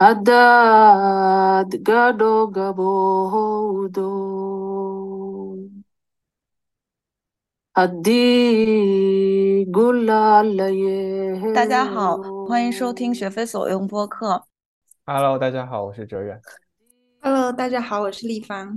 Adad gado gabodo. Adi gulalaye. 大家好，欢迎收听学非所用播客。Hello，大家好，我是哲远。Hello，大家好，我是立方。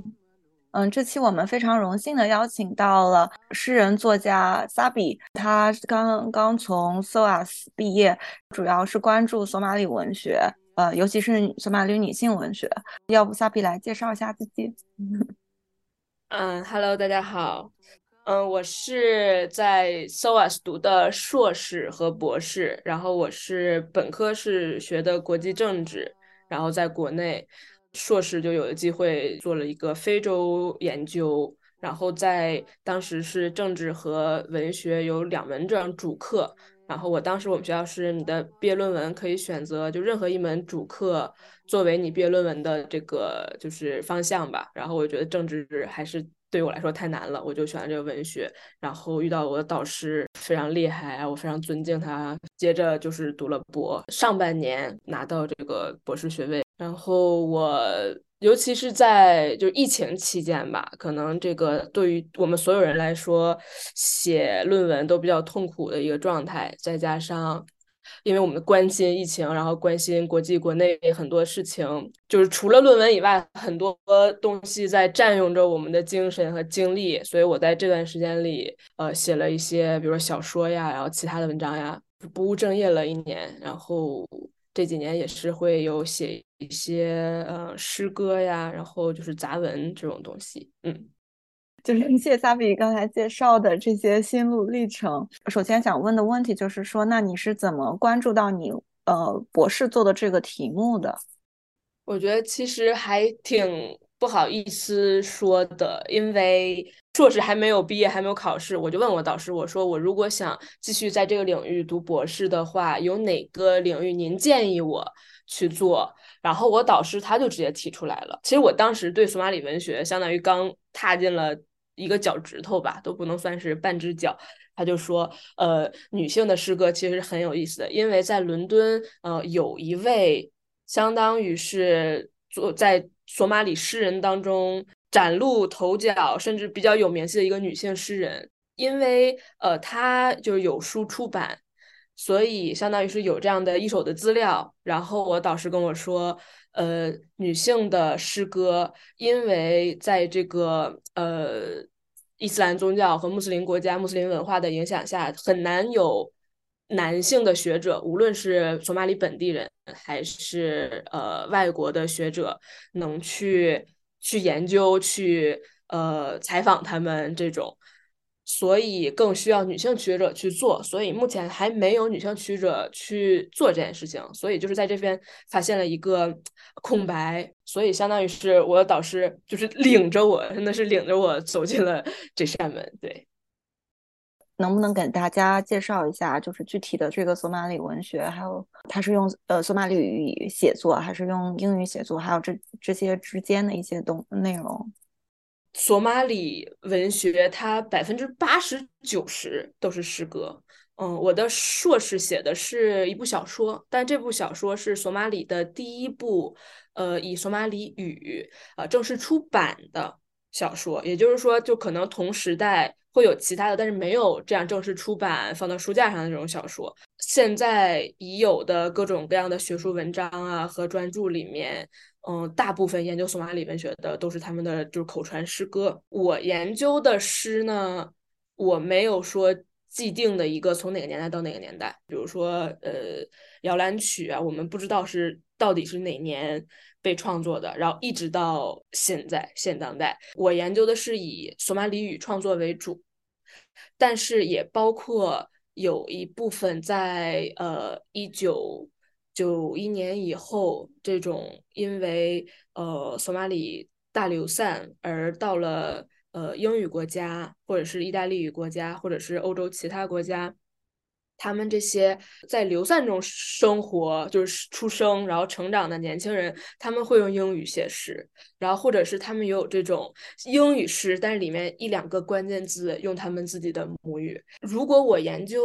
嗯，这期我们非常荣幸的邀请到了诗人作家 Sabi，他刚刚从 SOAS 毕业，主要是关注索马里文学，呃，尤其是索马里女性文学。要不 Sabi 来介绍一下自己？嗯，Hello，大家好。嗯，我是在 SOAS 读的硕士和博士，然后我是本科是学的国际政治，然后在国内硕士就有了机会做了一个非洲研究，然后在当时是政治和文学有两门这样主课，然后我当时我们学校是你的毕业论文可以选择就任何一门主课作为你毕业论文的这个就是方向吧，然后我觉得政治还是。对我来说太难了，我就选了这个文学。然后遇到我的导师非常厉害啊，我非常尊敬他。接着就是读了博，上半年拿到这个博士学位。然后我尤其是在就疫情期间吧，可能这个对于我们所有人来说，写论文都比较痛苦的一个状态，再加上。因为我们关心疫情，然后关心国际国内很多事情，就是除了论文以外，很多东西在占用着我们的精神和精力。所以我在这段时间里，呃，写了一些，比如说小说呀，然后其他的文章呀，不务正业了一年。然后这几年也是会有写一些呃诗歌呀，然后就是杂文这种东西，嗯。就是谢谢 Sabi 刚才介绍的这些心路历程。首先想问的问题就是说，那你是怎么关注到你呃博士做的这个题目的？我觉得其实还挺不好意思说的，因为硕士还没有毕业，还没有考试，我就问我导师，我说我如果想继续在这个领域读博士的话，有哪个领域您建议我去做？然后我导师他就直接提出来了。其实我当时对索马里文学相当于刚踏进了。一个脚趾头吧，都不能算是半只脚。他就说，呃，女性的诗歌其实很有意思的，因为在伦敦，呃，有一位相当于是做在索马里诗人当中崭露头角，甚至比较有名气的一个女性诗人。因为呃，她就是有书出版，所以相当于是有这样的一手的资料。然后我导师跟我说。呃，女性的诗歌，因为在这个呃伊斯兰宗教和穆斯林国家、穆斯林文化的影响下，很难有男性的学者，无论是索马里本地人还是呃外国的学者，能去去研究、去呃采访他们这种。所以更需要女性学者去做，所以目前还没有女性学者去做这件事情，所以就是在这边发现了一个空白，所以相当于是我的导师就是领着我，真的是领着我走进了这扇门。对，能不能给大家介绍一下，就是具体的这个索马里文学，还有它是用呃索马里语写作，还是用英语写作，还有这这些之间的一些东内容？索马里文学，它百分之八十九十都是诗歌。嗯，我的硕士写的是一部小说，但这部小说是索马里的第一部，呃，以索马里语啊正式出版的小说。也就是说，就可能同时代会有其他的，但是没有这样正式出版放到书架上的这种小说。现在已有的各种各样的学术文章啊和专著里面。嗯，大部分研究索马里文学的都是他们的就是口传诗歌。我研究的诗呢，我没有说既定的一个从哪个年代到哪个年代。比如说，呃，摇篮曲啊，我们不知道是到底是哪年被创作的，然后一直到现在现当代。我研究的是以索马里语创作为主，但是也包括有一部分在呃一九。九一年以后，这种因为呃索马里大流散而到了呃英语国家，或者是意大利语国家，或者是欧洲其他国家，他们这些在流散中生活，就是出生然后成长的年轻人，他们会用英语写诗，然后或者是他们也有这种英语诗，但是里面一两个关键字用他们自己的母语。如果我研究。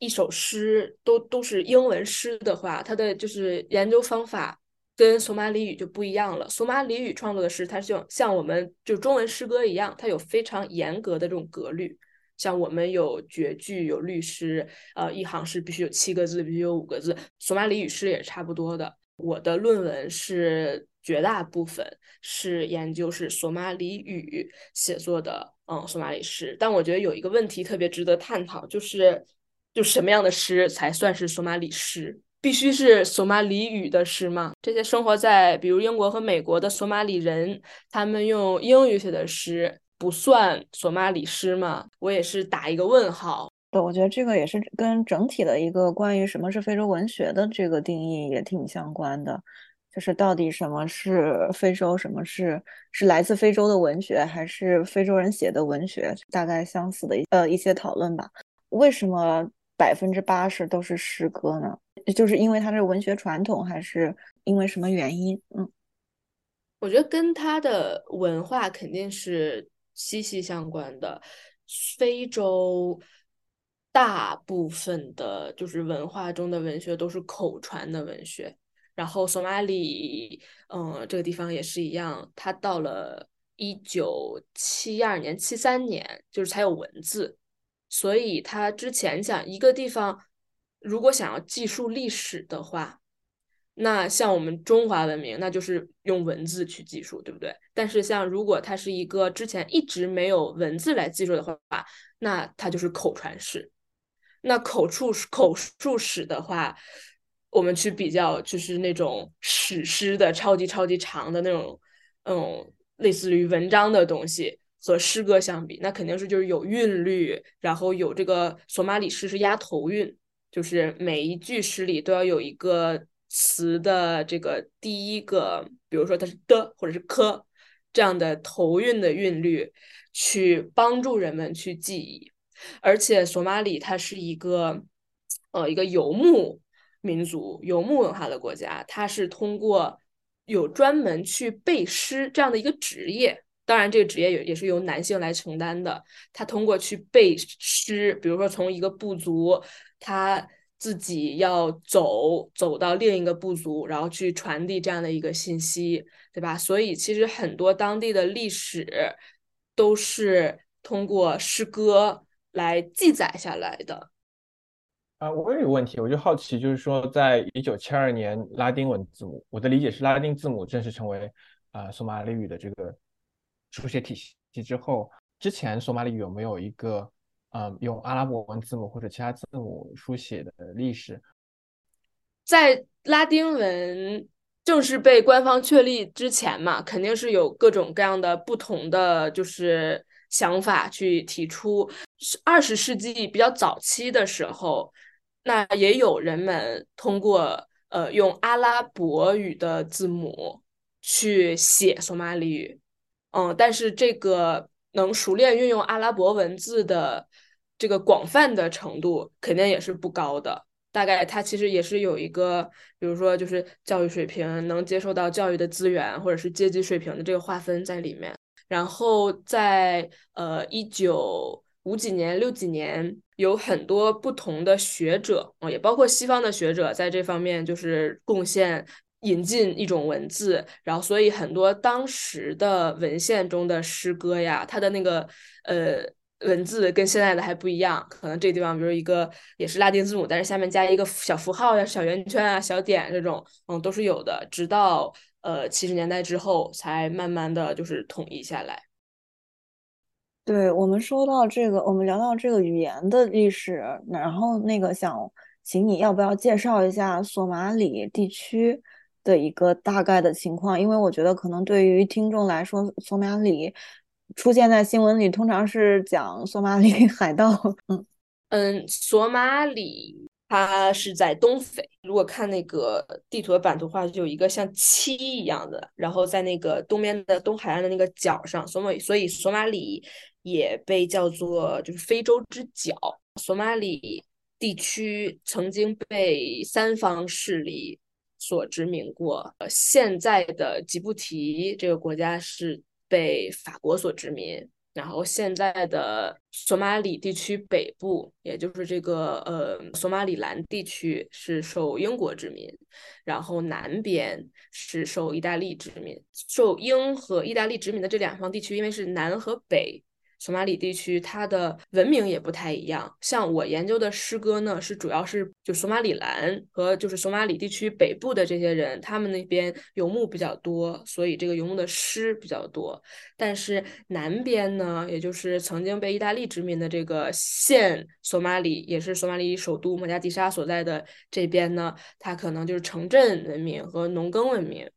一首诗都都是英文诗的话，它的就是研究方法跟索马里语就不一样了。索马里语创作的诗，它就像我们就中文诗歌一样，它有非常严格的这种格律。像我们有绝句、有律诗，呃，一行诗必须有七个字，必须有五个字。索马里语诗也是差不多的。我的论文是绝大部分是研究是索马里语写作的，嗯，索马里诗。但我觉得有一个问题特别值得探讨，就是就什么样的诗才算是索马里诗？必须是索马里语的诗吗？这些生活在比如英国和美国的索马里人，他们用英语写的诗不算索马里诗吗？我也是打一个问号。对，我觉得这个也是跟整体的一个关于什么是非洲文学的这个定义也挺相关的，就是到底什么是非洲，什么是是来自非洲的文学，还是非洲人写的文学，大概相似的呃一些讨论吧。为什么百分之八十都是诗歌呢？就是因为它是文学传统，还是因为什么原因？嗯，我觉得跟它的文化肯定是息息相关的。非洲大部分的，就是文化中的文学都是口传的文学。然后索马里，嗯，这个地方也是一样，它到了一九七二年、七三年，就是才有文字。所以它之前讲一个地方。如果想要记述历史的话，那像我们中华文明，那就是用文字去记述，对不对？但是像如果它是一个之前一直没有文字来记述的话，那它就是口传史。那口述口述史的话，我们去比较，就是那种史诗的超级超级长的那种，嗯，类似于文章的东西和诗歌相比，那肯定是就是有韵律，然后有这个索马里诗是押头韵。就是每一句诗里都要有一个词的这个第一个，比如说它是的或者是科这样的头韵的韵律，去帮助人们去记忆。而且索马里它是一个呃一个游牧民族、游牧文化的国家，它是通过有专门去背诗这样的一个职业，当然这个职业也也是由男性来承担的。他通过去背诗，比如说从一个部族。他自己要走走到另一个部族，然后去传递这样的一个信息，对吧？所以其实很多当地的历史都是通过诗歌来记载下来的。啊，我有个问题，我就好奇，就是说，在一九七二年拉丁文字母，我的理解是拉丁字母正式成为啊索马里语的这个书写体系之后，之前索马里语有没有一个？嗯，用阿拉伯文字母或者其他字母书写的历史，在拉丁文正式被官方确立之前嘛，肯定是有各种各样的不同的就是想法去提出。二十世纪比较早期的时候，那也有人们通过呃用阿拉伯语的字母去写索马里语，嗯，但是这个。能熟练运用阿拉伯文字的这个广泛的程度，肯定也是不高的。大概它其实也是有一个，比如说就是教育水平，能接受到教育的资源，或者是阶级水平的这个划分在里面。然后在呃一九五几年、六几年，有很多不同的学者，也包括西方的学者，在这方面就是贡献。引进一种文字，然后所以很多当时的文献中的诗歌呀，它的那个呃文字跟现在的还不一样。可能这个地方，比如一个也是拉丁字母，但是下面加一个小符号呀、小圆圈啊、小点这种，嗯，都是有的。直到呃七十年代之后，才慢慢的就是统一下来。对我们说到这个，我们聊到这个语言的历史，然后那个想请你要不要介绍一下索马里地区？的一个大概的情况，因为我觉得可能对于听众来说，索马里出现在新闻里通常是讲索马里 海盗。嗯嗯，索马里它是在东非，如果看那个地图的版图的话，就有一个像七一样的，然后在那个东边的东海岸的那个角上，索马所以索马里也被叫做就是非洲之角。索马里地区曾经被三方势力。所殖民过，呃，现在的吉布提这个国家是被法国所殖民，然后现在的索马里地区北部，也就是这个呃索马里兰地区是受英国殖民，然后南边是受意大利殖民。受英和意大利殖民的这两方地区，因为是南和北。索马里地区，它的文明也不太一样。像我研究的诗歌呢，是主要是就索马里兰和就是索马里地区北部的这些人，他们那边游牧比较多，所以这个游牧的诗比较多。但是南边呢，也就是曾经被意大利殖民的这个现索马里，也是索马里首都莫加迪沙所在的这边呢，它可能就是城镇文明和农耕文明。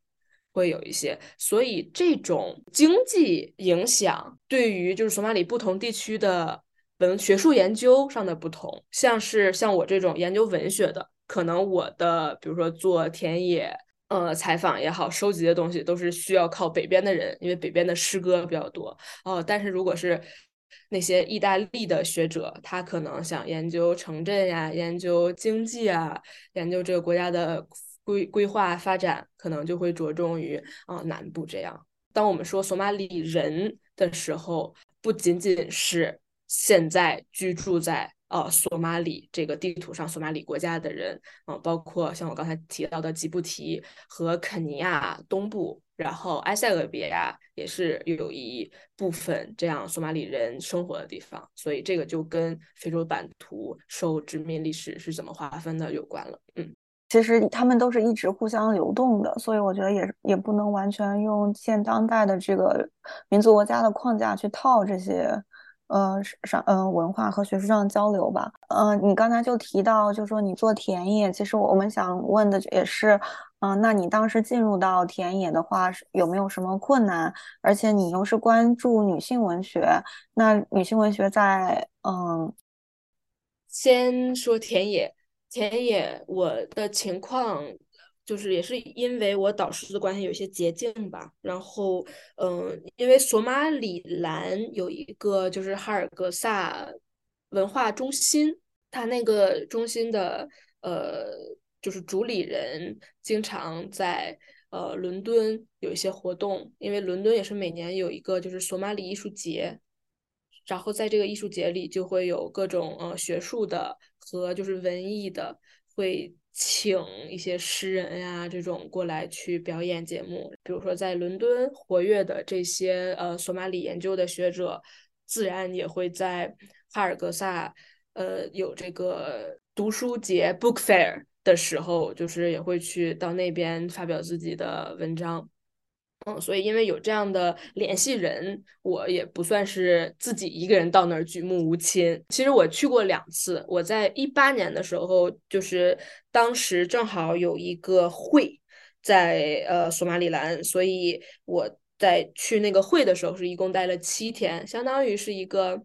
会有一些，所以这种经济影响对于就是索马里不同地区的文学术研究上的不同，像是像我这种研究文学的，可能我的比如说做田野呃采访也好，收集的东西都是需要靠北边的人，因为北边的诗歌比较多哦。但是如果是那些意大利的学者，他可能想研究城镇呀，研究经济啊，研究这个国家的。规规划发展可能就会着重于啊南部这样。当我们说索马里人的时候，不仅仅是现在居住在呃索马里这个地图上索马里国家的人啊，包括像我刚才提到的吉布提和肯尼亚东部，然后埃塞俄比亚也是有一部分这样索马里人生活的地方。所以这个就跟非洲版图受殖民历史是怎么划分的有关了。嗯。其实他们都是一直互相流动的，所以我觉得也也不能完全用现当代的这个民族国家的框架去套这些，呃，上呃文化和学术上的交流吧。嗯，你刚才就提到，就说你做田野，其实我们想问的也是，嗯，那你当时进入到田野的话，有没有什么困难？而且你又是关注女性文学，那女性文学在嗯，先说田野。田野，我的情况就是也是因为我导师的关系有些捷径吧。然后，嗯，因为索马里兰有一个就是哈尔格萨文化中心，它那个中心的呃就是主理人经常在呃伦敦有一些活动，因为伦敦也是每年有一个就是索马里艺术节。然后在这个艺术节里，就会有各种呃学术的和就是文艺的，会请一些诗人呀这种过来去表演节目。比如说在伦敦活跃的这些呃索马里研究的学者，自然也会在哈尔格萨呃有这个读书节 （book fair） 的时候，就是也会去到那边发表自己的文章。嗯，所以因为有这样的联系人，我也不算是自己一个人到那儿举目无亲。其实我去过两次，我在一八年的时候，就是当时正好有一个会在呃索马里兰，所以我在去那个会的时候是一共待了七天，相当于是一个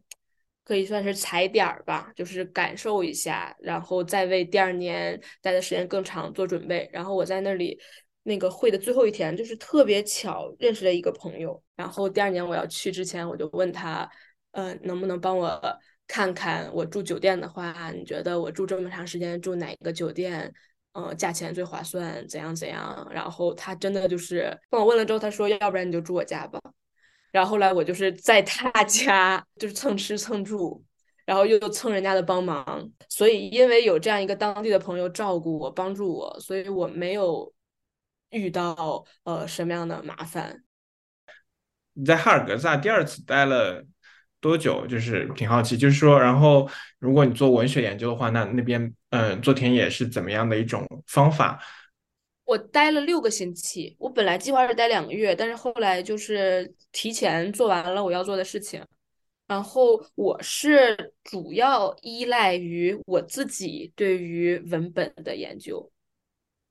可以算是踩点儿吧，就是感受一下，然后再为第二年待的时间更长做准备。然后我在那里。那个会的最后一天，就是特别巧认识了一个朋友。然后第二年我要去之前，我就问他，呃，能不能帮我看看我住酒店的话，你觉得我住这么长时间住哪个酒店，呃，价钱最划算，怎样怎样？然后他真的就是帮我问了之后，他说，要不然你就住我家吧。然后后来我就是在他家，就是蹭吃蹭住，然后又蹭人家的帮忙。所以因为有这样一个当地的朋友照顾我、帮助我，所以我没有。遇到呃什么样的麻烦？你在哈尔格萨第二次待了多久？就是挺好奇，就是说，然后如果你做文学研究的话，那那边嗯做田野是怎么样的一种方法？我待了六个星期，我本来计划是待两个月，但是后来就是提前做完了我要做的事情，然后我是主要依赖于我自己对于文本的研究。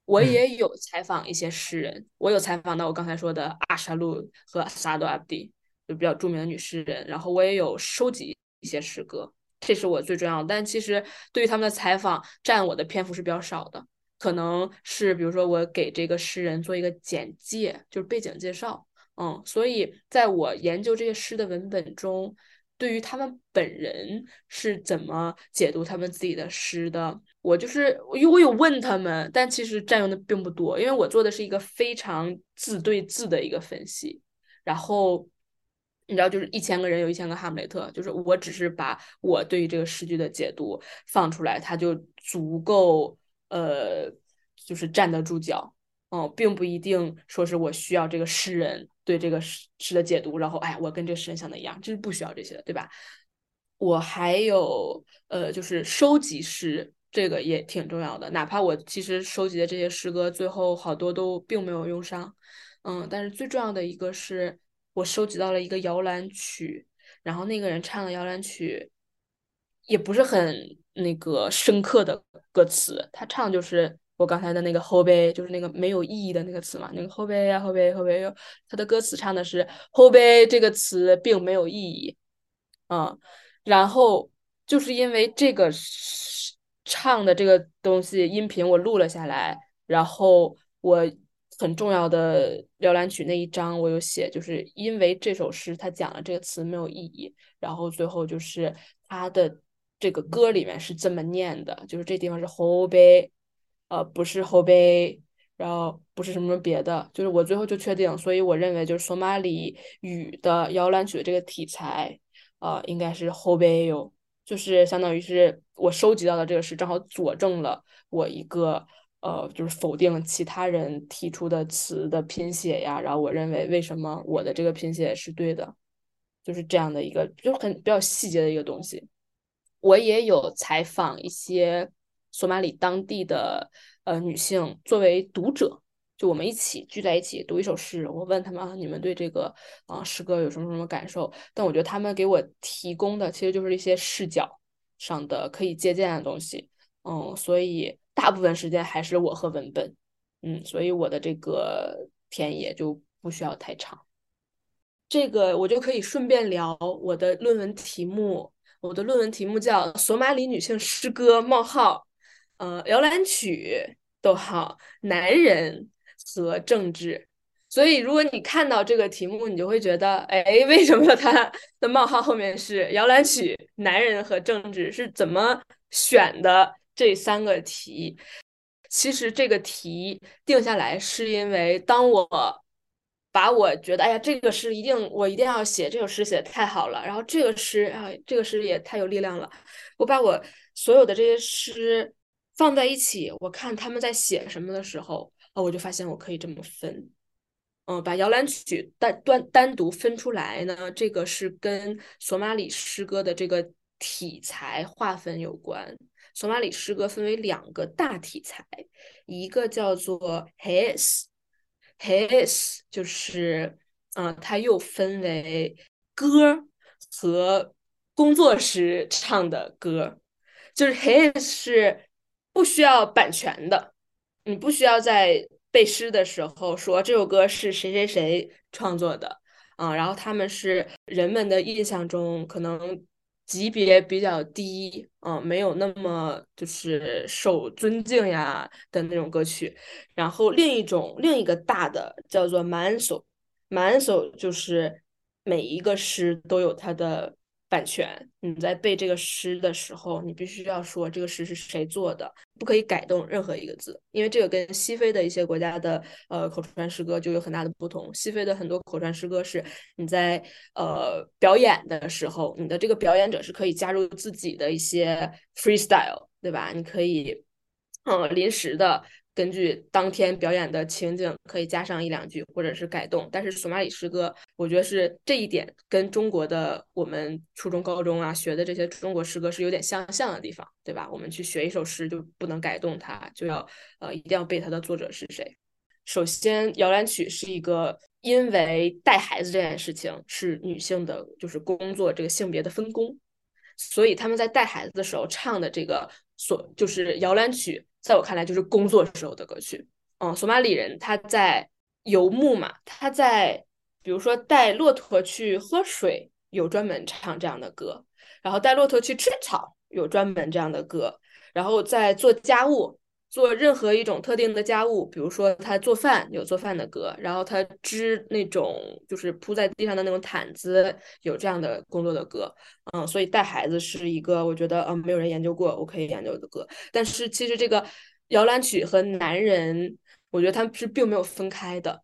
我也有采访一些诗人，我有采访到我刚才说的阿沙路和萨多阿迪，就比较著名的女诗人。然后我也有收集一些诗歌，这是我最重要的。但其实对于他们的采访，占我的篇幅是比较少的。可能是比如说我给这个诗人做一个简介，就是背景介绍，嗯。所以在我研究这些诗的文本中，对于他们本人是怎么解读他们自己的诗的。我就是因为我有问他们，但其实占用的并不多，因为我做的是一个非常字对字的一个分析，然后你知道，就是一千个人有一千个哈姆雷特，就是我只是把我对于这个诗句的解读放出来，它就足够呃，就是站得住脚。嗯，并不一定说是我需要这个诗人对这个诗诗的解读，然后哎，我跟这诗人想的一样，就是不需要这些的，对吧？我还有呃，就是收集诗，这个也挺重要的。哪怕我其实收集的这些诗歌，最后好多都并没有用上，嗯，但是最重要的一个是我收集到了一个摇篮曲，然后那个人唱的摇篮曲也不是很那个深刻的歌词，他唱就是我刚才的那个后背，就是那个没有意义的那个词嘛，那个后背呀后背后背，他的歌词唱的是后背这个词并没有意义，嗯。然后就是因为这个唱的这个东西音频我录了下来，然后我很重要的摇篮曲那一章我有写，就是因为这首诗它讲了这个词没有意义，然后最后就是它的这个歌里面是这么念的，就是这地方是后背，呃不是后背，然后不是什么别的，就是我最后就确定，所以我认为就是索马里语的摇篮曲的这个题材。呃，应该是后背有，就是相当于是我收集到的这个是正好佐证了我一个呃，就是否定其他人提出的词的拼写呀。然后我认为为什么我的这个拼写是对的，就是这样的一个，就很比较细节的一个东西。我也有采访一些索马里当地的呃女性作为读者。就我们一起聚在一起读一首诗，我问他们啊，你们对这个啊诗歌有什么什么感受？但我觉得他们给我提供的其实就是一些视角上的可以借鉴的东西，嗯，所以大部分时间还是我和文本，嗯，所以我的这个田野就不需要太长。这个我就可以顺便聊我的论文题目，我的论文题目叫《索马里女性诗歌：冒号，呃，摇篮曲，逗号，男人》。和政治，所以如果你看到这个题目，你就会觉得，哎，为什么它的冒号后面是摇篮曲？男人和政治是怎么选的这三个题？其实这个题定下来是因为，当我把我觉得，哎呀，这个诗一定我一定要写，这首诗写的太好了，然后这个诗啊，这个诗也太有力量了，我把我所有的这些诗放在一起，我看他们在写什么的时候。哦，我就发现我可以这么分，嗯，把摇篮曲单单单独分出来呢，这个是跟索马里诗歌的这个题材划分有关。索马里诗歌分为两个大题材，一个叫做 his，his 就是，嗯，它又分为歌和工作时唱的歌，就是 his 是不需要版权的。你不需要在背诗的时候说这首歌是谁谁谁创作的啊，然后他们是人们的印象中可能级别比较低啊，没有那么就是受尊敬呀的那种歌曲。然后另一种另一个大的叫做 manso，manso 就是每一个诗都有它的。版权，你在背这个诗的时候，你必须要说这个诗是谁做的，不可以改动任何一个字，因为这个跟西非的一些国家的呃口传诗歌就有很大的不同。西非的很多口传诗歌是你在呃表演的时候，你的这个表演者是可以加入自己的一些 freestyle，对吧？你可以嗯临时的。根据当天表演的情景，可以加上一两句，或者是改动。但是索马里诗歌，我觉得是这一点跟中国的我们初中、高中啊学的这些中国诗歌是有点相像的地方，对吧？我们去学一首诗就不能改动它，就要呃一定要背它的作者是谁。首先，摇篮曲是一个，因为带孩子这件事情是女性的，就是工作这个性别的分工，所以他们在带孩子的时候唱的这个所就是摇篮曲。在我看来，就是工作时候的歌曲。嗯，索马里人他在游牧嘛，他在比如说带骆驼去喝水，有专门唱这样的歌；然后带骆驼去吃草，有专门这样的歌；然后在做家务。做任何一种特定的家务，比如说他做饭有做饭的歌，然后他织那种就是铺在地上的那种毯子，有这样的工作的歌，嗯，所以带孩子是一个我觉得嗯没有人研究过，我可以研究的歌。但是其实这个摇篮曲和男人，我觉得他们是并没有分开的，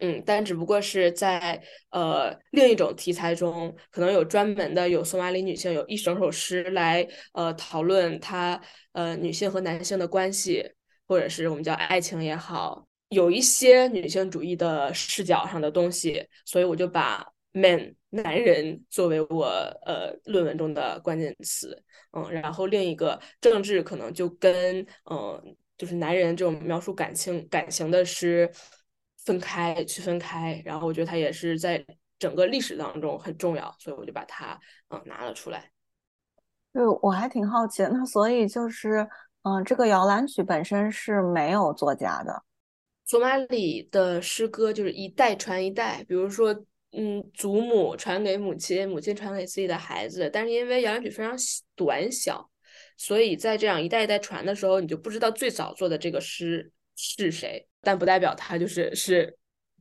嗯，但只不过是在呃另一种题材中，可能有专门的有索马里女性有一整首诗来呃讨论她呃女性和男性的关系，或者是我们叫爱情也好，有一些女性主义的视角上的东西，所以我就把 man 男人作为我呃论文中的关键词，嗯，然后另一个政治可能就跟嗯就是男人这种描述感情感情的诗。分开，区分开，然后我觉得它也是在整个历史当中很重要，所以我就把它嗯拿了出来。对，我还挺好奇的，那所以就是嗯，这个摇篮曲本身是没有作家的。索马里的诗歌就是一代传一代，比如说嗯，祖母传给母亲，母亲传给自己的孩子，但是因为摇篮曲非常短小，所以在这样一代一代传的时候，你就不知道最早做的这个诗是谁。但不代表他就是是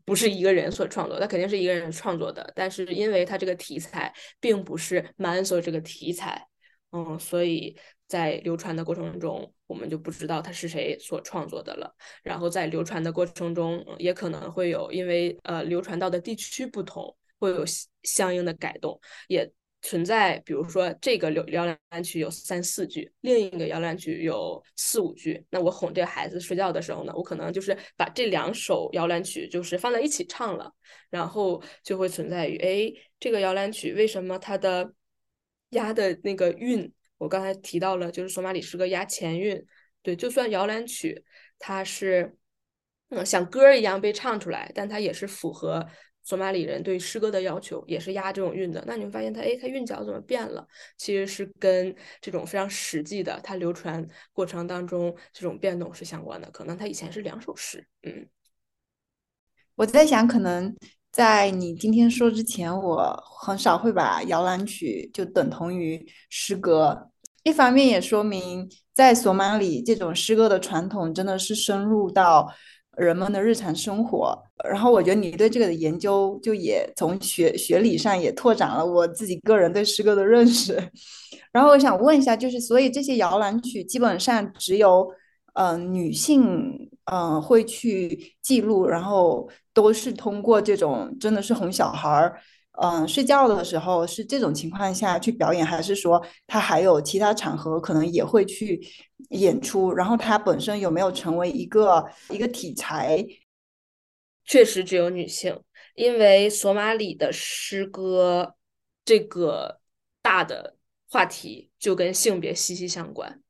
不是一个人所创作，他肯定是一个人创作的。但是因为他这个题材并不是 Manso 这个题材，嗯，所以在流传的过程中，我们就不知道他是谁所创作的了。然后在流传的过程中，也可能会有因为呃流传到的地区不同，会有相应的改动，也。存在，比如说这个摇摇篮曲有三四句，另一个摇篮曲有四五句。那我哄这个孩子睡觉的时候呢，我可能就是把这两首摇篮曲就是放在一起唱了，然后就会存在于，哎，这个摇篮曲为什么它的押的那个韵，我刚才提到了，就是索马里诗歌押前韵，对，就算摇篮曲它是嗯像歌一样被唱出来，但它也是符合。索马里人对诗歌的要求也是押这种韵的，那你会发现它，哎，它韵脚怎么变了？其实是跟这种非常实际的它流传过程当中这种变动是相关的。可能它以前是两首诗，嗯。我在想，可能在你今天说之前，我很少会把摇篮曲就等同于诗歌。一方面也说明，在索马里这种诗歌的传统真的是深入到。人们的日常生活，然后我觉得你对这个的研究，就也从学学理上也拓展了我自己个人对诗歌的认识。然后我想问一下，就是所以这些摇篮曲基本上只有嗯女性嗯会去记录，然后都是通过这种真的是哄小孩儿。嗯，睡觉的时候是这种情况下去表演，还是说他还有其他场合可能也会去演出？然后他本身有没有成为一个一个题材？确实只有女性，因为索马里的诗歌这个大的话题就跟性别息息相关。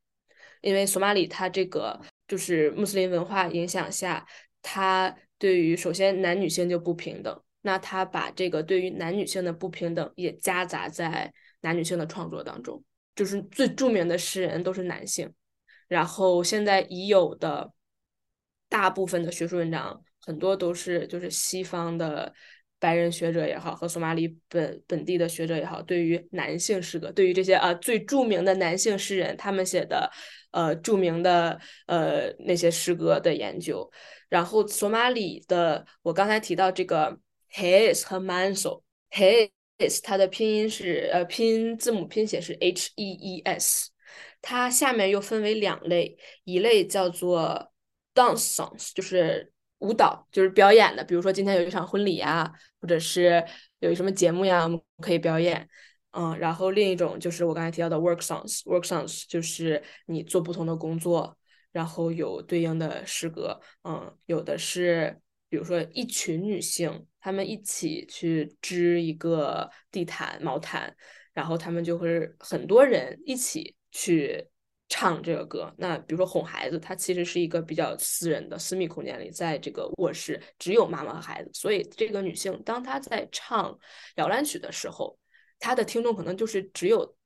因为索马里它这个就是穆斯林文化影响下，它对于首先男女性就不平等。那他把这个对于男女性的不平等也夹杂在男女性的创作当中，就是最著名的诗人都是男性，然后现在已有的大部分的学术文章很多都是就是西方的白人学者也好和索马里本本地的学者也好，对于男性诗歌，对于这些啊最著名的男性诗人他们写的呃著名的呃那些诗歌的研究，然后索马里的我刚才提到这个。His 和 Manso，His 它的拼音是呃拼音字母拼写是 H E E S，它下面又分为两类，一类叫做 dance songs，就是舞蹈，就是表演的，比如说今天有一场婚礼呀，或者是有什么节目呀，我们可以表演，嗯，然后另一种就是我刚才提到的 work songs，work songs 就是你做不同的工作，然后有对应的诗歌，嗯，有的是比如说一群女性。她们一起去织一个地毯、毛毯，然后她们就会很多人一起去唱这个歌。那比如说哄孩子，它其实是一个比较私人的私密空间里，在这个卧室只有妈妈和孩子，所以这个女性当她在唱摇篮曲的时候，她的听众可能就是只有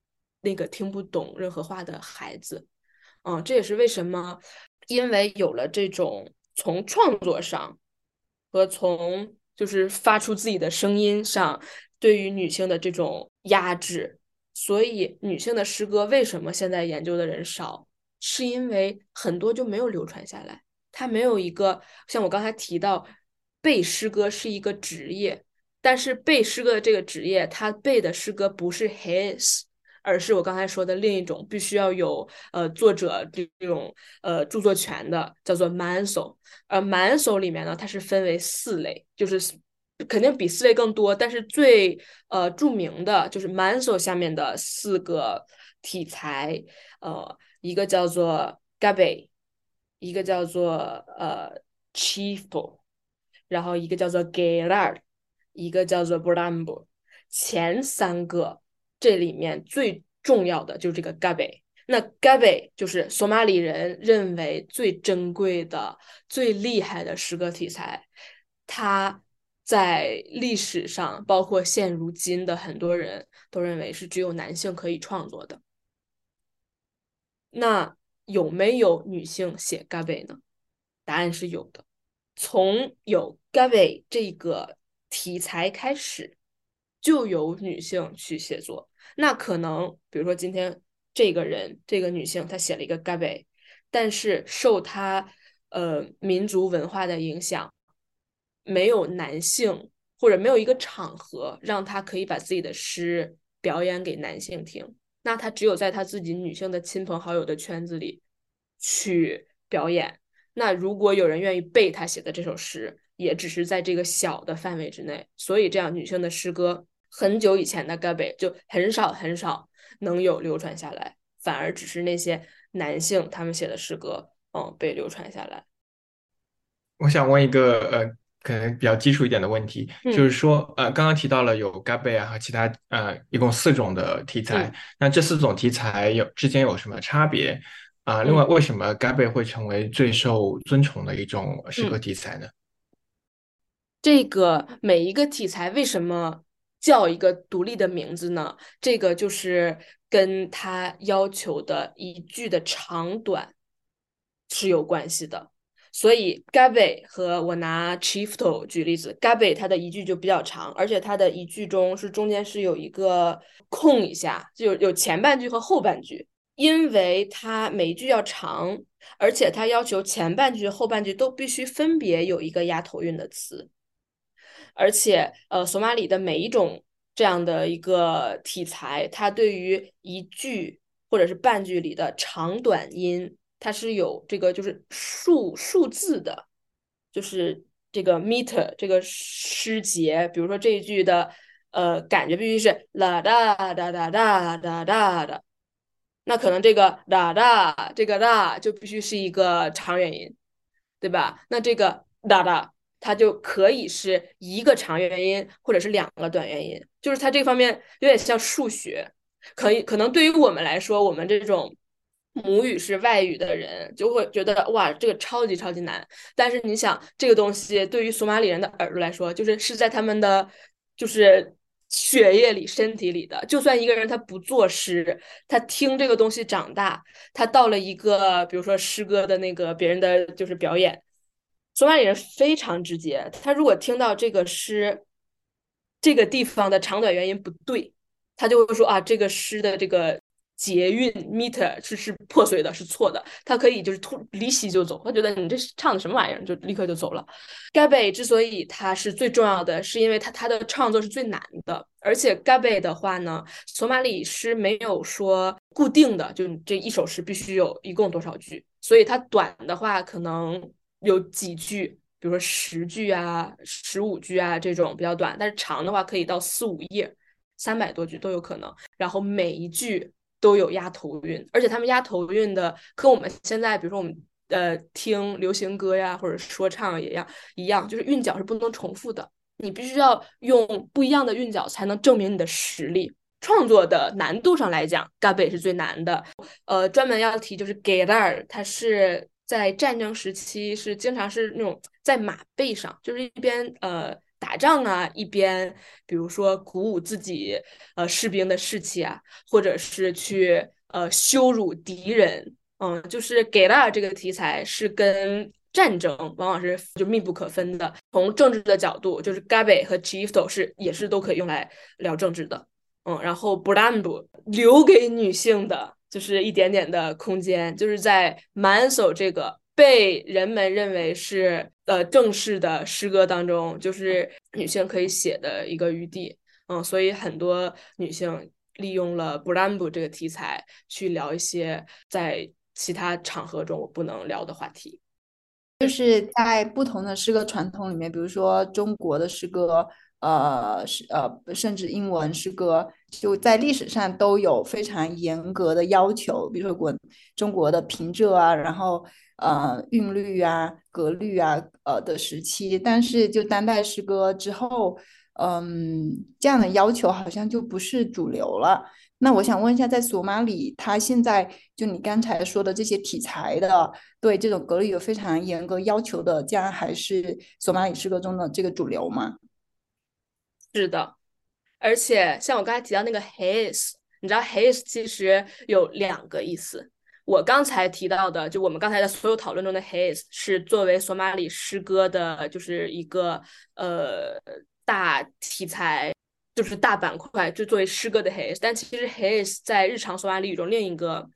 那个听不懂任何话的孩子。嗯，这也是为什么，因为有了这种从创作上和从就是发出自己的声音上对于女性的这种压制，所以女性的诗歌为什么现在研究的人少？是因为很多就没有流传下来，它没有一个像我刚才提到背诗歌是一个职业，但是背诗歌的这个职业，他背的诗歌不是 his，而是我刚才说的另一种必须要有呃作者这种呃著作权的，叫做 manso。呃，manso 里面呢，它是分为四类，就是肯定比四类更多，但是最呃著名的就是 manso 下面的四个题材，呃，一个叫做 gabe，一个叫做呃 Chief，然后一个叫做 galar，一个叫做 brambo。前三个这里面最重要的就是这个 gabe，那 gabe 就是索马里人认为最珍贵的、最厉害的诗歌题材，它在历史上，包括现如今的很多人都认为是只有男性可以创作的。那有没有女性写 gabe 呢？答案是有的，从有 gabe 这个题材开始。就有女性去写作，那可能比如说今天这个人这个女性她写了一个 gabe，但是受她呃民族文化的影响，没有男性或者没有一个场合让她可以把自己的诗表演给男性听，那她只有在她自己女性的亲朋好友的圈子里去表演。那如果有人愿意背她写的这首诗，也只是在这个小的范围之内，所以这样女性的诗歌。很久以前的 gabe 就很少很少能有流传下来，反而只是那些男性他们写的诗歌，嗯，被流传下来。我想问一个呃，可能比较基础一点的问题，就是说呃，刚刚提到了有 gabe 啊和其他呃，一共四种的题材，那这四种题材有之间有什么差别啊？另外，为什么 gabe 会成为最受尊崇的一种诗歌题材呢？这个每一个题材为什么？叫一个独立的名字呢？这个就是跟他要求的一句的长短是有关系的。所以 gaby 和我拿 Chiefto 举例子 gaby 它的一句就比较长，而且它的一句中是中间是有一个空一下，就有前半句和后半句，因为它每一句要长，而且它要求前半句、后半句都必须分别有一个押头韵的词。而且，呃，索马里的每一种这样的一个题材，它对于一句或者是半句里的长短音，它是有这个就是数数字的，就是这个 meter 这个诗节。比如说这一句的，呃，感觉必须是啦哒哒哒哒哒哒的，那可能这个啦哒这个哒就必须是一个长元音，对吧？那这个哒哒。它就可以是一个长元音，或者是两个短元音，就是它这方面有点像数学，可以可能对于我们来说，我们这种母语是外语的人就会觉得哇，这个超级超级难。但是你想，这个东西对于索马里人的耳朵来说，就是是在他们的就是血液里、身体里的。就算一个人他不作诗，他听这个东西长大，他到了一个比如说诗歌的那个别人的就是表演。索马里人非常直接，他如果听到这个诗这个地方的长短元音不对，他就会说啊，这个诗的这个节韵 meter 是是破碎的，是错的。他可以就是突离席就走，他觉得你这唱的什么玩意儿，就立刻就走了。Gaby 之所以它是最重要的，是因为他他的创作是最难的，而且 Gaby 的话呢，索马里诗没有说固定的，就这一首诗必须有一共多少句，所以它短的话可能。有几句，比如说十句啊、十五句啊这种比较短，但是长的话可以到四五页，三百多句都有可能。然后每一句都有押头韵，而且他们押头韵的，跟我们现在比如说我们呃听流行歌呀或者说唱也一样，一样就是韵脚是不能重复的，你必须要用不一样的韵脚才能证明你的实力。创作的难度上来讲，Gabe 是最难的。呃，专门要提就是 Gader，它是。在战争时期是经常是那种在马背上，就是一边呃打仗啊，一边比如说鼓舞自己呃士兵的士气啊，或者是去呃羞辱敌人，嗯，就是给了这个题材是跟战争往往是就密不可分的。从政治的角度，就是 Gabe 和 Chiefto 是也是都可以用来聊政治的，嗯，然后 Brambo 留给女性的。就是一点点的空间，就是在 Manso 这个被人们认为是呃正式的诗歌当中，就是女性可以写的一个余地。嗯，所以很多女性利用了布兰布这个题材去聊一些在其他场合中我不能聊的话题。就是在不同的诗歌传统里面，比如说中国的诗歌，呃，是呃，甚至英文诗歌，就在历史上都有非常严格的要求，比如说国中国的平仄啊，然后呃韵律啊、格律啊，呃的时期，但是就当代诗歌之后，嗯，这样的要求好像就不是主流了。那我想问一下，在索马里，他现在就你刚才说的这些题材的，对这种格律有非常严格要求的，这样还是索马里诗歌中的这个主流吗？是的，而且像我刚才提到那个 his，你知道 his 其实有两个意思。我刚才提到的，就我们刚才的所有讨论中的 his，是作为索马里诗歌的，就是一个呃大题材。就是大板块，就作为诗歌的 his，但其实 his 在日常索马里语中另一个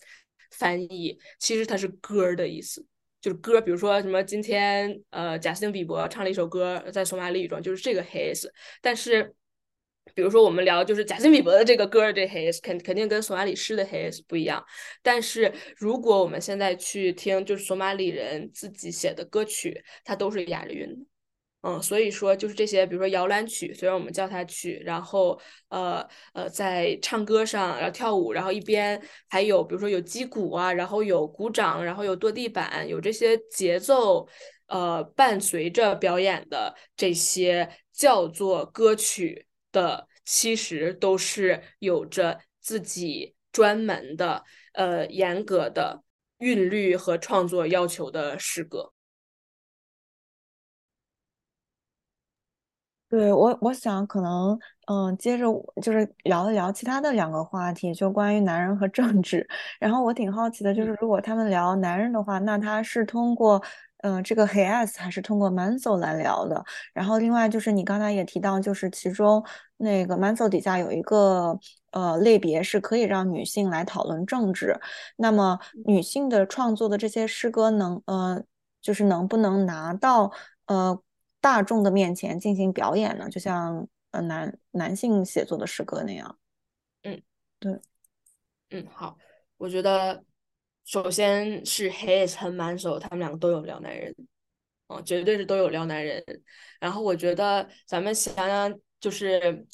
翻译，其实它是歌的意思，就是歌。比如说什么今天呃贾斯汀比伯唱了一首歌，在索马里语中就是这个 his。但是比如说我们聊就是贾斯汀比伯的这个歌这 his，肯肯定跟索马里诗的 his 不一样。但是如果我们现在去听就是索马里人自己写的歌曲，它都是押着韵的。嗯，所以说就是这些，比如说摇篮曲，虽然我们叫它曲，然后呃呃，在唱歌上，然后跳舞，然后一边还有比如说有击鼓啊，然后有鼓掌，然后有跺地板，有这些节奏，呃，伴随着表演的这些叫做歌曲的，其实都是有着自己专门的呃严格的韵律和创作要求的诗歌。对我，我想可能，嗯，接着就是聊一聊其他的两个话题，就关于男人和政治。然后我挺好奇的，就是如果他们聊男人的话，那他是通过，嗯，这个 he s 还是通过 manso 来聊的？然后另外就是你刚才也提到，就是其中那个 manso 底下有一个呃类别是可以让女性来讨论政治。那么女性的创作的这些诗歌能，呃，就是能不能拿到，呃？大众的面前进行表演呢，就像呃男男性写作的诗歌那样。嗯，对，嗯，好，我觉得首先是 His 和满手，他们两个都有撩男人，嗯，绝对是都有撩男人。然后我觉得咱们想想，就是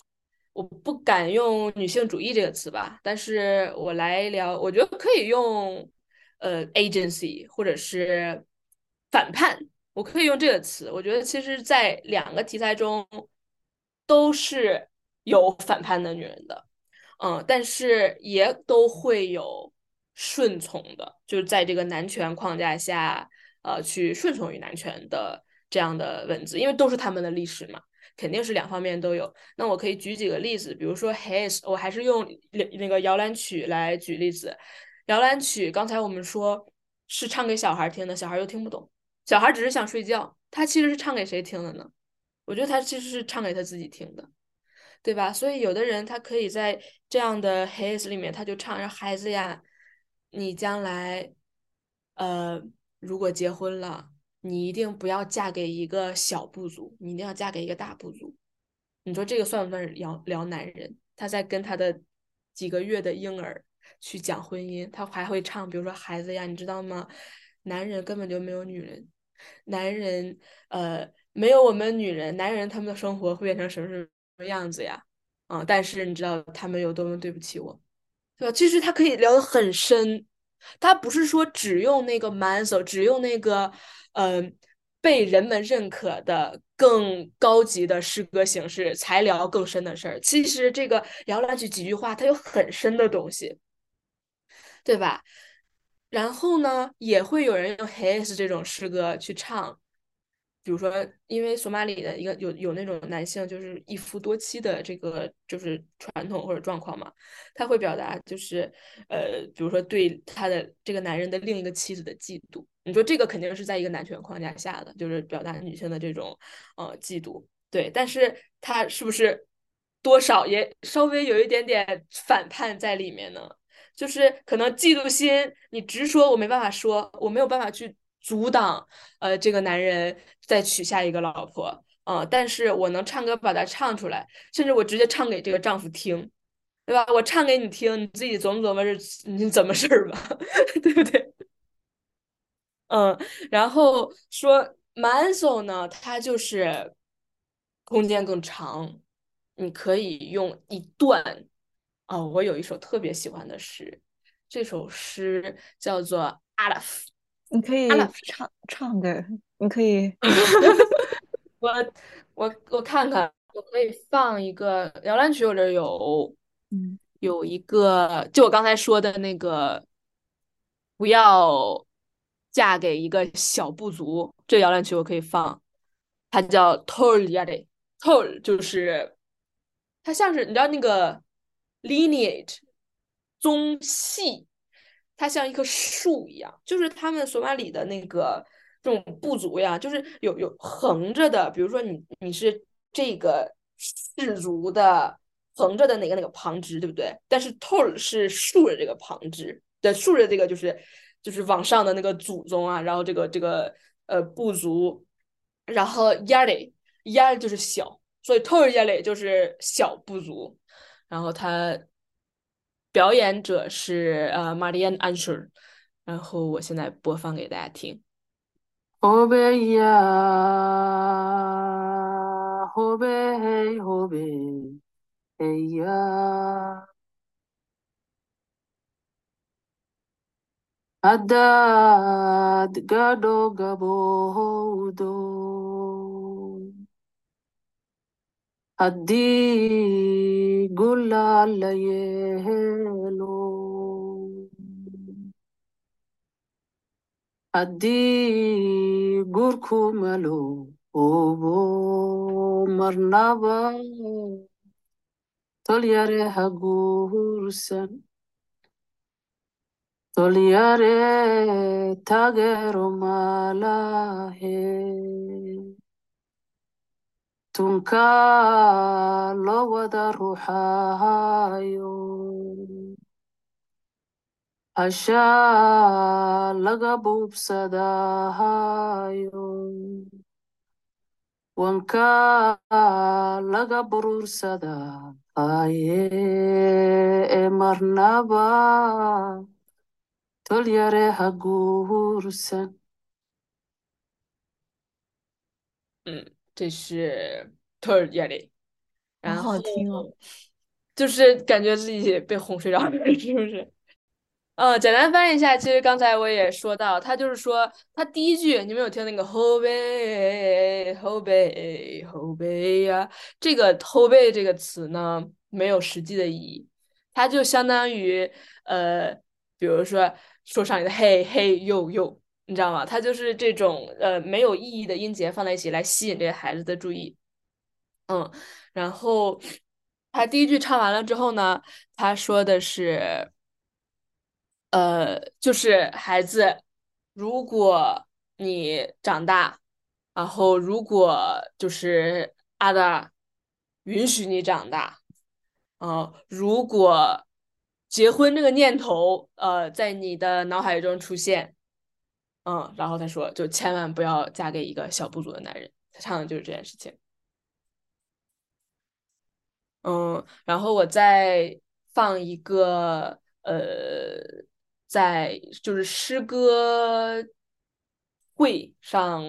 我不敢用女性主义这个词吧，但是我来聊，我觉得可以用呃 agency 或者是反叛。我可以用这个词，我觉得其实，在两个题材中都是有反叛的女人的，嗯，但是也都会有顺从的，就是在这个男权框架下，呃，去顺从于男权的这样的文字，因为都是他们的历史嘛，肯定是两方面都有。那我可以举几个例子，比如说 His，我还是用那个摇篮曲来举例子。摇篮曲刚才我们说是唱给小孩听的，小孩又听不懂。小孩只是想睡觉，他其实是唱给谁听的呢？我觉得他其实是唱给他自己听的，对吧？所以有的人他可以在这样的 his 里面，他就唱：“让孩子呀，你将来，呃，如果结婚了，你一定不要嫁给一个小部族，你一定要嫁给一个大部族。”你说这个算不算聊聊男人？他在跟他的几个月的婴儿去讲婚姻，他还会唱，比如说：“孩子呀，你知道吗？男人根本就没有女人。”男人，呃，没有我们女人，男人他们的生活会变成什么什么样子呀？啊，但是你知道他们有多么对不起我，对吧？其实他可以聊得很深，他不是说只用那个 manso，只用那个，嗯，被人们认可的更高级的诗歌形式才聊更深的事儿。其实这个摇篮曲几句话，它有很深的东西，对吧？然后呢，也会有人用 his 这种诗歌去唱，比如说，因为索马里的一个有有那种男性就是一夫多妻的这个就是传统或者状况嘛，他会表达就是呃，比如说对他的这个男人的另一个妻子的嫉妒。你说这个肯定是在一个男权框架下的，就是表达女性的这种呃嫉妒，对。但是他是不是多少也稍微有一点点反叛在里面呢？就是可能嫉妒心，你直说，我没办法说，我没有办法去阻挡，呃，这个男人再娶下一个老婆，嗯，但是我能唱歌把它唱出来，甚至我直接唱给这个丈夫听，对吧？我唱给你听，你自己琢磨琢磨是你怎么事儿吧，对不对？嗯，然后说 manso 呢，它就是空间更长，你可以用一段。哦，我有一首特别喜欢的诗，这首诗叫做 Alaf。你可以 Alaf 唱唱的，你可以 我我我看看，我可以放一个摇篮曲，我这儿有，嗯，有一个，就我刚才说的那个，不要嫁给一个小部族，这摇篮曲我可以放，它叫 Tol Yade，Tol 就是它像是你知道那个 lineage 宗系，它像一棵树一样，就是他们索马里的那个这种部族呀，就是有有横着的，比如说你你是这个氏族的横着的哪个哪个旁支，对不对？但是 Tol 是竖着这个旁支的，竖着这个就是就是往上的那个祖宗啊，然后这个这个呃部族，然后 Yale Yale 就是小，所以 Tol Yale 就是小部族，然后他表演者是呃 Marianne Ansher，然后我现在播放给大家听。haddaad gaadho gabowdo ಅದ್ದಿ ಗುಲಾಲ ಏಲೋ ಅದ್ದಿ ಗುರ್ಖುಮಲು ಓಬೋ ಮರ್ನಾವ ತೊಲಿಯರೆ ಹಗೂರ್ಸನ್ ತೊಲಿಯರೆ ತಗೆರು ಮಾಲಾಹೇ tunka loo wada ruuxayo hashaa laga buubsadahayo wanka laga buruursadahaye ee marnaba tolyare haguursan 嗯，这是 t o r y a l i 然好后听哦就是感觉自己被哄睡着了，是不是？呃，简单翻译一下，其实刚才我也说到，他就是说，他第一句你们有听那个后背后背后背呀？这个后背这个词呢，没有实际的意义，它就相当于呃，比如说说上来的嘿嘿呦呦，你知道吗？它就是这种呃没有意义的音节放在一起来吸引这个孩子的注意。嗯，然后他第一句唱完了之后呢，他说的是，呃，就是孩子，如果你长大，然后如果就是阿达允许你长大，呃，如果结婚这个念头，呃，在你的脑海中出现，嗯，然后他说，就千万不要嫁给一个小部族的男人。他唱的就是这件事情。嗯，然后我再放一个，呃，在就是诗歌会上，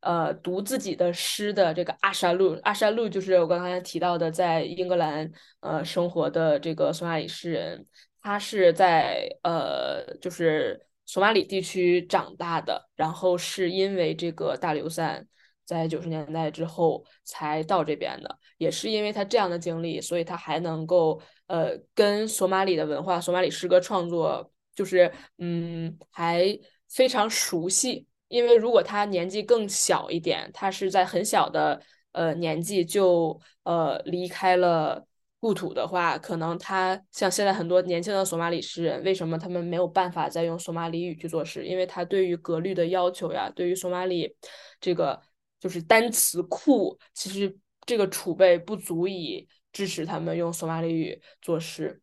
呃，读自己的诗的这个阿沙路，阿沙路就是我刚才提到的在英格兰呃生活的这个索马里诗人，他是在呃就是索马里地区长大的，然后是因为这个大流散。在九十年代之后才到这边的，也是因为他这样的经历，所以他还能够呃跟索马里的文化、索马里诗歌创作，就是嗯还非常熟悉。因为如果他年纪更小一点，他是在很小的呃年纪就呃离开了故土的话，可能他像现在很多年轻的索马里诗人，为什么他们没有办法再用索马里语去做诗？因为他对于格律的要求呀，对于索马里这个。就是单词库，其实这个储备不足以支持他们用索马里语作诗。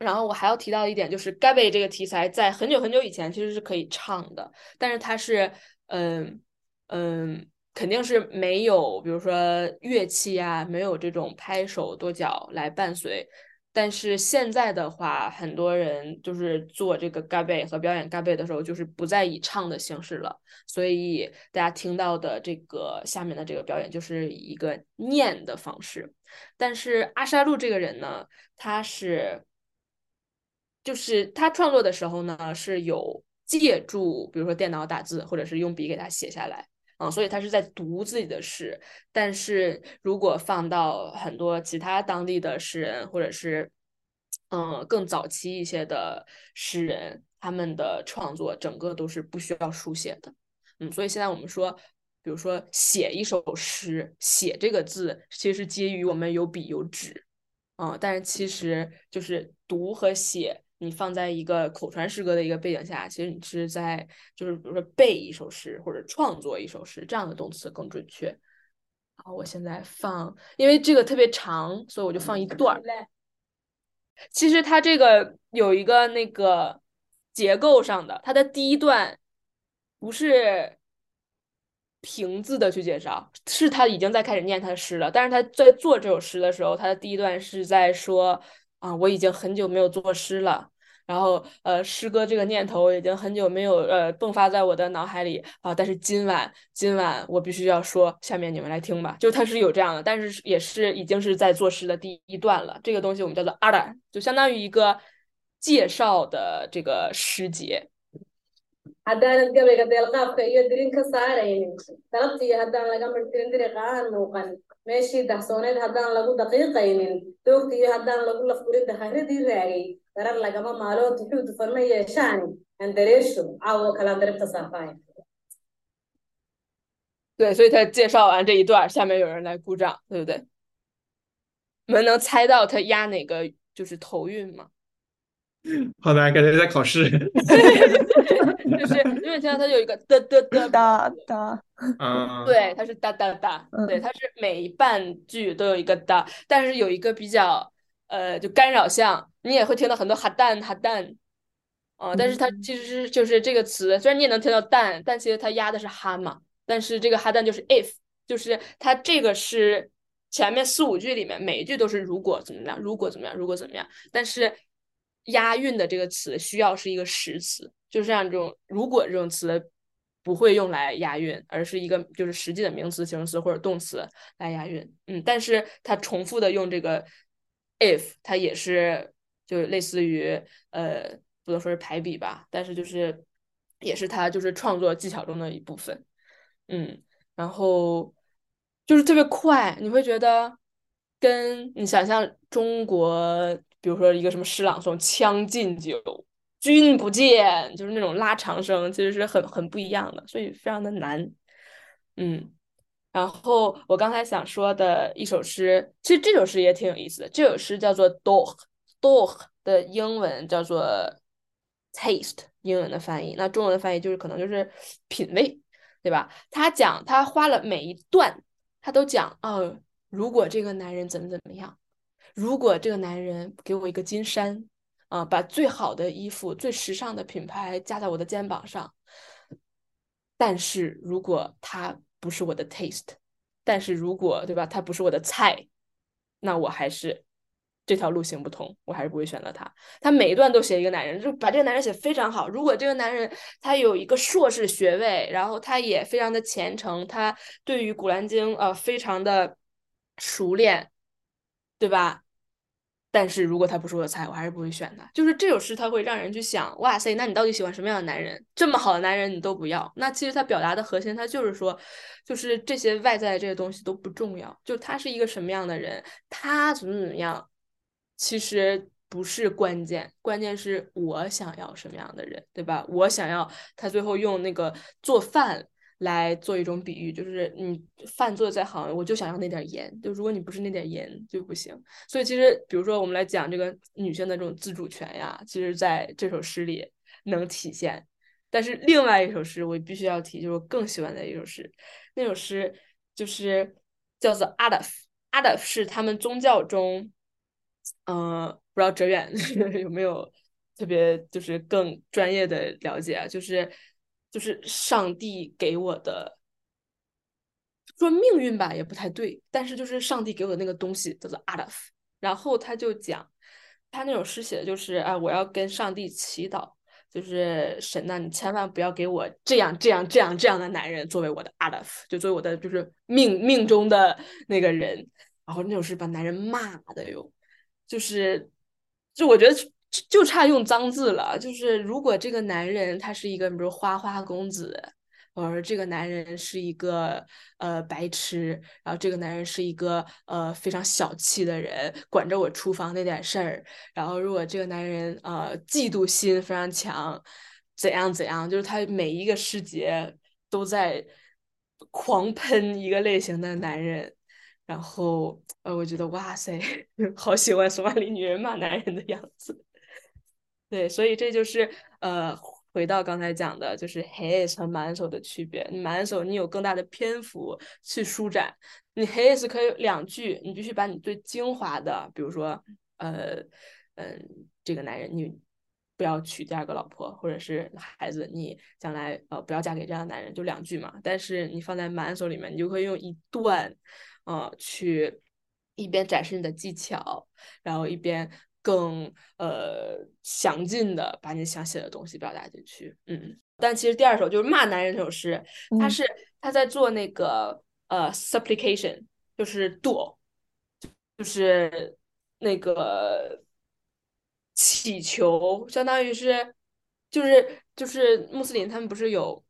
然后我还要提到一点，就是 Gabi 这个题材在很久很久以前其实是可以唱的，但是它是，嗯嗯，肯定是没有，比如说乐器啊，没有这种拍手跺脚来伴随，但是现在的话，很多人就是做这个嘎贝和表演嘎贝的时候，就是不再以唱的形式了，所以大家听到的这个下面的这个表演就是一个念的方式。但是阿沙路这个人呢，他是，就是他创作的时候呢，是有借助，比如说电脑打字，或者是用笔给他写下来。嗯，所以他是在读自己的诗，但是如果放到很多其他当地的诗人，或者是嗯更早期一些的诗人，他们的创作整个都是不需要书写的。嗯，所以现在我们说，比如说写一首诗，写这个字其实是基于我们有笔有纸，嗯，但是其实就是读和写。你放在一个口传诗歌的一个背景下，其实你是在就是比如说背一首诗或者创作一首诗，这样的动词更准确。好，我现在放，因为这个特别长，所以我就放一段儿。其实它这个有一个那个结构上的，它的第一段不是平字的去介绍，是他已经在开始念他的诗了。但是他在做这首诗的时候，他的第一段是在说。啊，我已经很久没有作诗了，然后呃，诗歌这个念头已经很久没有呃迸发在我的脑海里啊。但是今晚，今晚我必须要说，下面你们来听吧。就它是有这样的，但是也是已经是在作诗的第一段了。这个东西我们叫做 other，就相当于一个介绍的这个诗节。Meeshii dahsooneed haddaan lagu daqiiqaynin doogtii haddaan lagu lafgurin dakharadii raagay darar lagama maalo tuxuu dufan ma yeeshaani aan dareesho caawo kalaan daribta saafaaya 对，所以他介绍完这一段，下面有人来鼓掌，对不对？你们能猜到他押哪个就是头韵吗？好难，感觉在考试。就是因为听到它有一个的的的哒哒，嗯，对，它是哒哒哒，对，它是每一半句都有一个哒，但是有一个比较呃就干扰项，你也会听到很多哈蛋哈蛋，啊，但是它其实是就是这个词，虽然你也能听到蛋，但其实它压的是哈嘛，但是这个哈蛋就是 if，就是它这个是前面四五句里面每一句都是如果怎么样，如果怎么样，如果怎么样，但是。押韵的这个词需要是一个实词，就像这种如果这种词不会用来押韵，而是一个就是实际的名词、形容词或者动词来押韵。嗯，但是它重复的用这个 if，它也是就类似于呃不能说是排比吧，但是就是也是它就是创作技巧中的一部分。嗯，然后就是特别快，你会觉得跟你想象中国。比如说一个什么诗朗诵，《将进酒》，君不见，就是那种拉长声，其实是很很不一样的，所以非常的难。嗯，然后我刚才想说的一首诗，其实这首诗也挺有意思的。这首诗叫做 “dog”，“dog” 的英文叫做 “taste”，英文的翻译，那中文的翻译就是可能就是品味，对吧？他讲他花了每一段，他都讲哦，如果这个男人怎么怎么样。如果这个男人给我一个金山，啊，把最好的衣服、最时尚的品牌加在我的肩膀上，但是如果他不是我的 taste，但是如果对吧，他不是我的菜，那我还是这条路行不通，我还是不会选择他。他每一段都写一个男人，就把这个男人写非常好。如果这个男人他有一个硕士学位，然后他也非常的虔诚，他对于《古兰经》呃非常的熟练。对吧？但是如果他不是我的菜，我还是不会选他。就是这首诗，他会让人去想：哇塞，那你到底喜欢什么样的男人？这么好的男人你都不要？那其实他表达的核心，他就是说，就是这些外在的这些东西都不重要。就他是一个什么样的人，他怎么怎么样，其实不是关键，关键是我想要什么样的人，对吧？我想要他最后用那个做饭。来做一种比喻，就是你饭做的再好，我就想要那点盐。就如果你不是那点盐就不行。所以其实，比如说我们来讲这个女性的这种自主权呀，其实在这首诗里能体现。但是另外一首诗我必须要提，就是我更喜欢的一首诗。那首诗就是叫做 Adaf，Adaf 是他们宗教中，嗯，不知道哲远 有没有特别就是更专业的了解啊？就是。就是上帝给我的，说命运吧也不太对，但是就是上帝给我的那个东西叫做 a d a f 然后他就讲，他那首诗写的就是哎，我要跟上帝祈祷，就是神呐，你千万不要给我这样这样这样这样的男人作为我的 Adolf，就作为我的就是命命中的那个人。然后那首诗把男人骂的哟，就是就我觉得就差用脏字了。就是如果这个男人他是一个比如花花公子，或者这个男人是一个呃白痴，然后这个男人是一个呃非常小气的人，管着我厨房那点事儿。然后如果这个男人呃嫉妒心非常强，怎样怎样，就是他每一个诗节都在狂喷一个类型的男人。然后呃，我觉得哇塞，好喜欢索马里女人骂男人的样子。对，所以这就是呃。回到刚才讲的，就是 his 和满手的区别。满手你有更大的篇幅去舒展，你 his 可以两句，你必须把你最精华的，比如说，呃，嗯，这个男人你不要娶第二个老婆，或者是孩子你将来呃不要嫁给这样的男人，就两句嘛。但是你放在满手里面，你就可以用一段，呃，去一边展示你的技巧，然后一边。更呃详尽的把你想写的东西表达进去，嗯，但其实第二首就是骂男人这首诗，他是他在做那个呃 supplication，就是 do，就是那个祈求，相当于是就是就是穆斯林他们不是有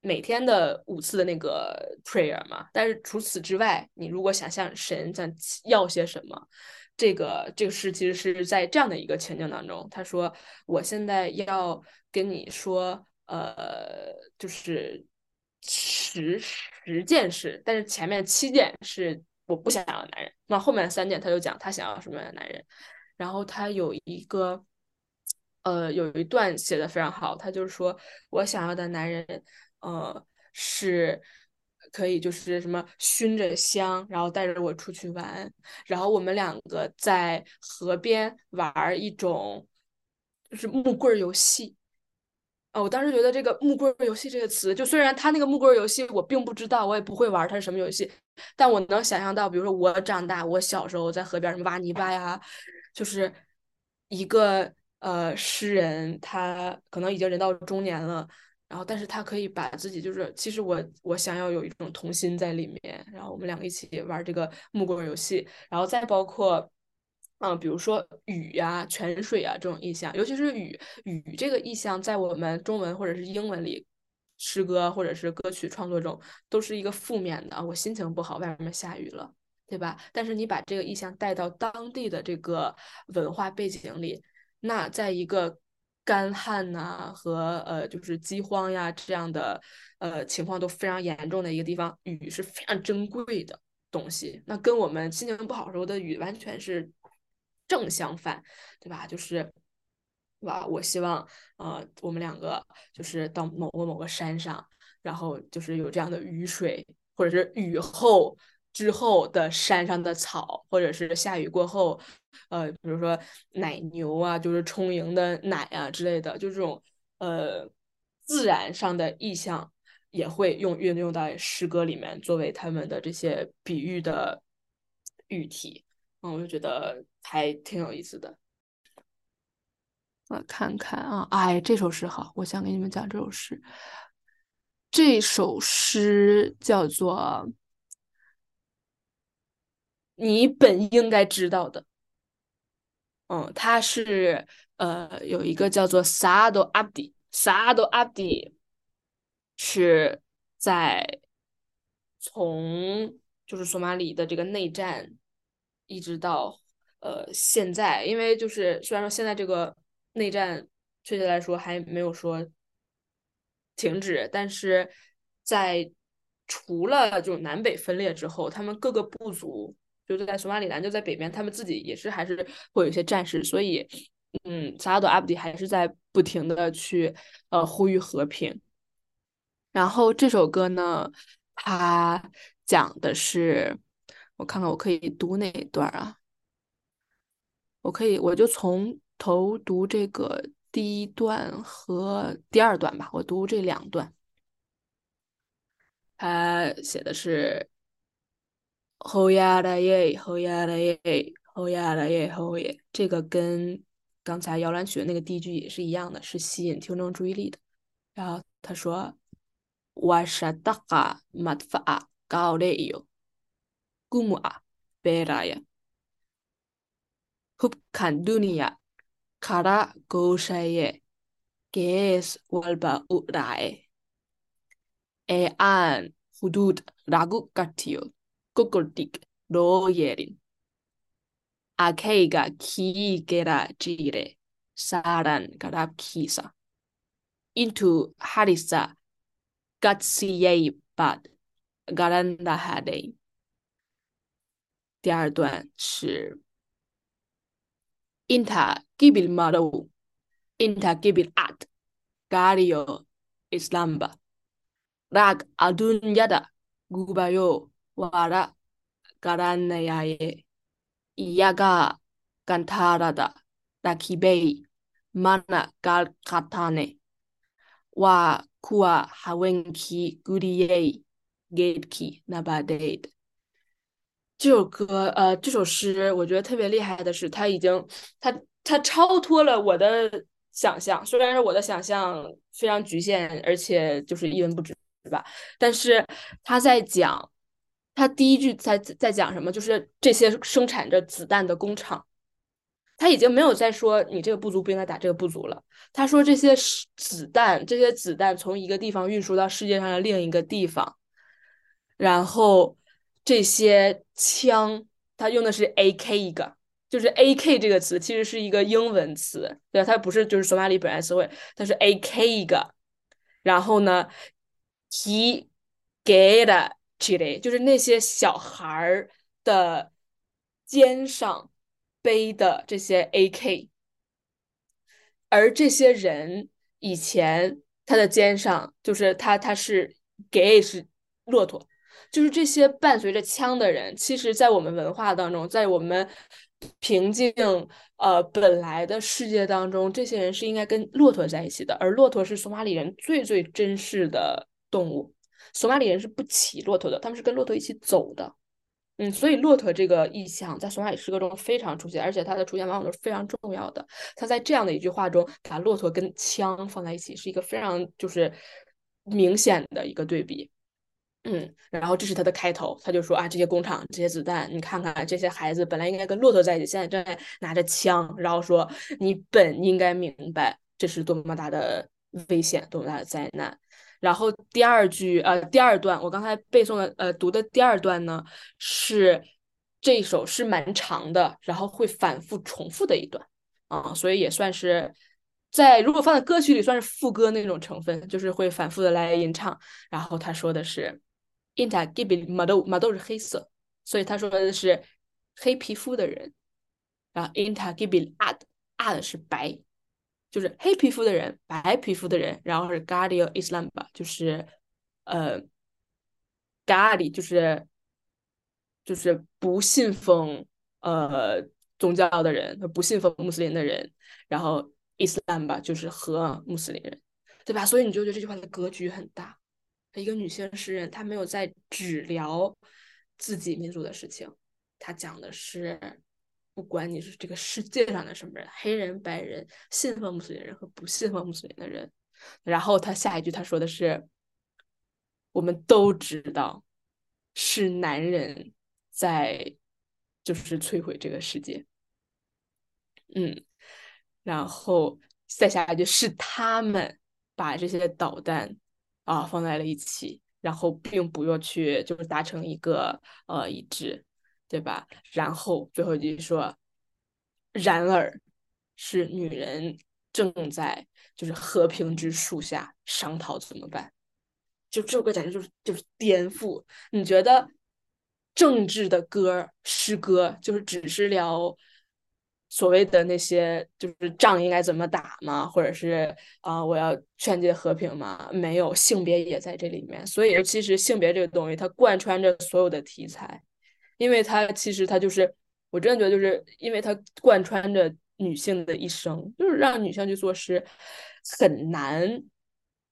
每天的五次的那个 prayer 嘛？但是除此之外，你如果想向神想要些什么？这个这个事其实是在这样的一个情境当中，他说：“我现在要跟你说，呃，就是十十件事，但是前面七件是我不想要男人，那后面三件他就讲他想要什么样的男人。然后他有一个，呃，有一段写的非常好，他就是说我想要的男人，呃，是。”可以就是什么熏着香，然后带着我出去玩，然后我们两个在河边玩一种就是木棍游戏。啊，我当时觉得这个木棍游戏这个词，就虽然他那个木棍游戏我并不知道，我也不会玩它是什么游戏，但我能想象到，比如说我长大，我小时候在河边什么挖泥巴呀，就是一个呃诗人，他可能已经人到中年了。然后，但是他可以把自己，就是其实我我想要有一种童心在里面。然后我们两个一起玩这个木棍游戏，然后再包括，嗯，比如说雨呀、泉水啊这种意象，尤其是雨雨这个意象，在我们中文或者是英文里，诗歌或者是歌曲创作中，都是一个负面的。我心情不好，外面下雨了，对吧？但是你把这个意象带到当地的这个文化背景里，那在一个。干旱呐，和呃，就是饥荒呀这样的呃情况都非常严重的一个地方，雨是非常珍贵的东西。那跟我们心情不好时候的雨完全是正相反，对吧？就是，对吧？我希望呃，我们两个就是到某个某个山上，然后就是有这样的雨水，或者是雨后。之后的山上的草，或者是下雨过后，呃，比如说奶牛啊，就是充盈的奶啊之类的，就这种呃自然上的意象，也会用运用到诗歌里面，作为他们的这些比喻的喻体。嗯，我就觉得还挺有意思的。我看看啊，哎，这首诗好，我想给你们讲这首诗。这首诗叫做。你本应该知道的，嗯，他是呃有一个叫做萨多阿迪，萨多阿迪是在从就是索马里的这个内战一直到呃现在，因为就是虽然说现在这个内战确切来说还没有说停止，但是在除了就南北分裂之后，他们各个部族。就是在索马里兰，就在北边，他们自己也是还是会有一些战士，所以，嗯，萨拉多阿布迪还是在不停的去呃呼吁和平。然后这首歌呢，它讲的是，我看看我可以读哪一段啊？我可以，我就从头读这个第一段和第二段吧，我读这两段。他写的是。后呀的耶，后呀的耶，后呀了耶后耶，这个跟刚才摇篮曲的那个第一句也是一样的，是吸引听众注意力的。然后他说：“瓦沙达嘎马法高雷哟，古姆阿贝拉呀，hubkan dunia kara gosaye ges walba urai e an hudud ragu katio kokoltik do yerin akeiga ki gera jire saran garab kisa into harisa gatsiye bad garanda hade。第二段是 inta gibil maro inta gibil ad gario islamba rag adun yada gubayo 哇啦，嘎啦奈呀耶，咿呀嘎，甘塔拉达，拉基贝，曼那嘎尔卡塔奈，哇，库哇哈温基古里耶，格基纳巴代。这首歌呃，这首诗我觉得特别厉害的是，它已经它它超脱了我的想象，虽然是我的想象非常局限，而且就是一文不值，对吧？但是他在讲。他第一句在在讲什么？就是这些生产着子弹的工厂，他已经没有在说你这个部族不应该打这个部族了。他说这些子弹，这些子弹从一个地方运输到世界上的另一个地方，然后。这些枪，他用的是 AK 一个，就是 AK 这个词其实是一个英文词，对吧？它不是就是索马里本来词汇，它是 AK 一个。然后呢，he 就是那些小孩儿的肩上背的这些 AK，而这些人以前他的肩上就是他他是给是骆驼。就是这些伴随着枪的人，其实，在我们文化当中，在我们平静呃本来的世界当中，这些人是应该跟骆驼在一起的。而骆驼是索马里人最最珍视的动物，索马里人是不骑骆驼的，他们是跟骆驼一起走的。嗯，所以骆驼这个意象在索马里诗歌中非常出现，而且它的出现往往都是非常重要的。他在这样的一句话中，把骆驼跟枪放在一起，是一个非常就是明显的一个对比。嗯，然后这是他的开头，他就说啊，这些工厂，这些子弹，你看看这些孩子本来应该跟骆驼在一起，现在正在拿着枪，然后说你本应该明白这是多么大的危险，多么大的灾难。然后第二句，呃，第二段我刚才背诵的，呃，读的第二段呢，是这首是蛮长的，然后会反复重复的一段啊，所以也算是在如果放在歌曲里算是副歌那种成分，就是会反复的来吟唱。然后他说的是。Inta gibil mado mado 是黑色，所以他说的是黑皮肤的人。然后 Inta gibil ad ad 是白，就是黑皮肤的人，白皮肤的人。然后是 Gadio Islam 吧，就是呃，“gardi” 就是就是不信奉呃宗教的人，不信奉穆斯林的人。然后 Islam 吧，就是和穆斯林人，对吧？所以你就觉得这句话的格局很大。一个女性诗人，她没有在只聊自己民族的事情，她讲的是，不管你是这个世界上的什么人，黑人、白人、信奉穆斯林人和不信奉穆斯林的人。然后他下一句他说的是，我们都知道是男人在就是摧毁这个世界。嗯，然后再下一句是他们把这些导弹。啊，放在了一起，然后并不要去就是达成一个呃一致，对吧？然后最后一句说，然而，是女人正在就是和平之树下商讨怎么办？就这首歌简直就是就是颠覆。你觉得政治的歌诗歌就是只是聊？所谓的那些就是仗应该怎么打吗？或者是啊，我要劝诫和平吗？没有，性别也在这里面。所以其实性别这个东西，它贯穿着所有的题材，因为它其实它就是，我真的觉得就是因为它贯穿着女性的一生，就是让女性去做诗很难，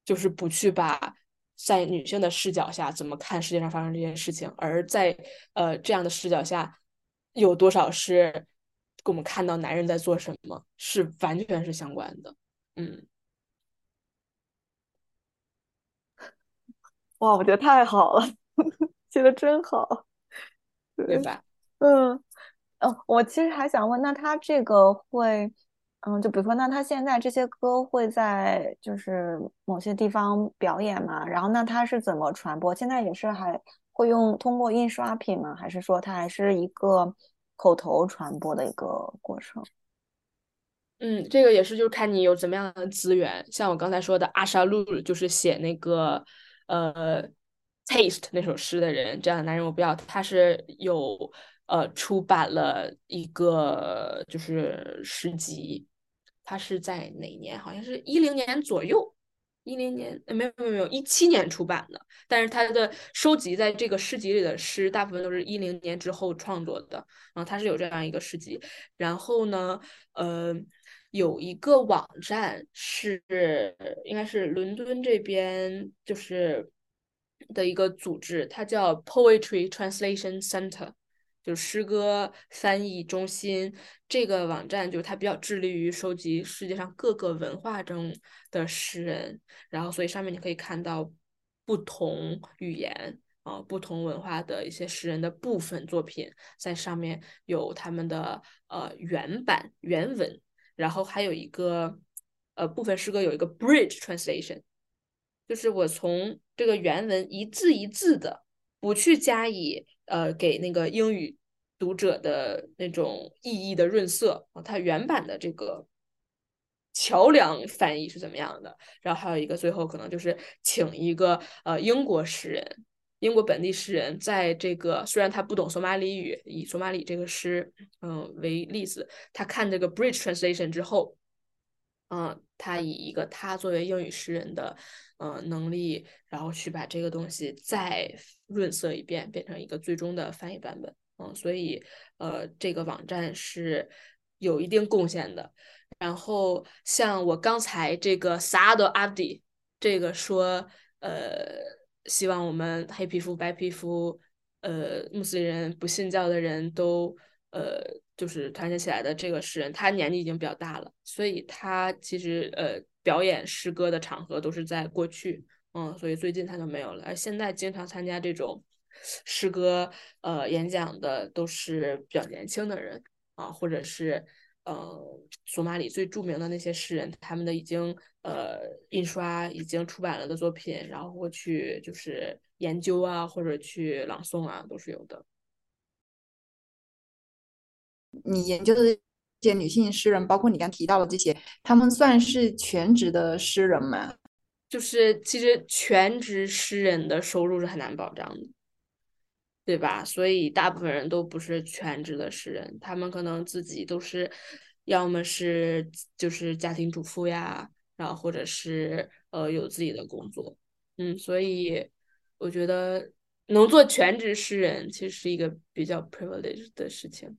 就是不去把在女性的视角下怎么看世界上发生这件事情，而在呃这样的视角下，有多少是。跟我们看到男人在做什么是完全是相关的。嗯，哇，我觉得太好了，写的真好，对吧？嗯，哦，我其实还想问，那他这个会，嗯，就比如说，那他现在这些歌会在就是某些地方表演吗？然后那他是怎么传播？现在也是还会用通过印刷品吗？还是说它还是一个口头传播的一个过程？嗯，这个也是，就是看你有怎么样的资源。像我刚才说的阿沙路，就是写那个呃《Taste》那首诗的人，这样的男人我不要。他是有呃出版了一个就是诗集，他是在哪年？好像是一零年左右，一零年没有没有没有一七年出版的。但是他的收集在这个诗集里的诗，大部分都是一零年之后创作的。然后他是有这样一个诗集，然后呢，呃。有一个网站是应该是伦敦这边就是的一个组织，它叫 Poetry Translation Center，就是诗歌翻译中心。这个网站就是它比较致力于收集世界上各个文化中的诗人，然后所以上面你可以看到不同语言啊、不同文化的一些诗人的部分作品，在上面有他们的呃原版原文。然后还有一个，呃，部分诗歌有一个 bridge translation，就是我从这个原文一字一字的，不去加以呃给那个英语读者的那种意义的润色啊，它原版的这个桥梁翻译是怎么样的？然后还有一个最后可能就是请一个呃英国诗人。英国本地诗人在这个虽然他不懂索马里语，以索马里这个诗，嗯为例子，他看这个 bridge translation 之后，嗯，他以一个他作为英语诗人的，嗯能力，然后去把这个东西再润色一遍，变成一个最终的翻译版本，嗯，所以呃这个网站是有一定贡献的。然后像我刚才这个 Saad Abdi 这个说，呃。希望我们黑皮肤、白皮肤，呃，穆斯林人、不信教的人都，呃，就是团结起来的这个诗人，他年纪已经比较大了，所以他其实呃表演诗歌的场合都是在过去，嗯，所以最近他就没有了。而现在经常参加这种诗歌呃演讲的都是比较年轻的人啊，或者是。呃，索马里最著名的那些诗人，他们的已经呃印刷、已经出版了的作品，然后过去就是研究啊，或者去朗诵啊，都是有的。你研究的这些女性诗人，包括你刚提到的这些，他们算是全职的诗人吗？就是其实全职诗人的收入是很难保障的。对吧？所以大部分人都不是全职的诗人，他们可能自己都是，要么是就是家庭主妇呀，然后或者是呃有自己的工作，嗯，所以我觉得能做全职诗人其实是一个比较 privileged 的事情。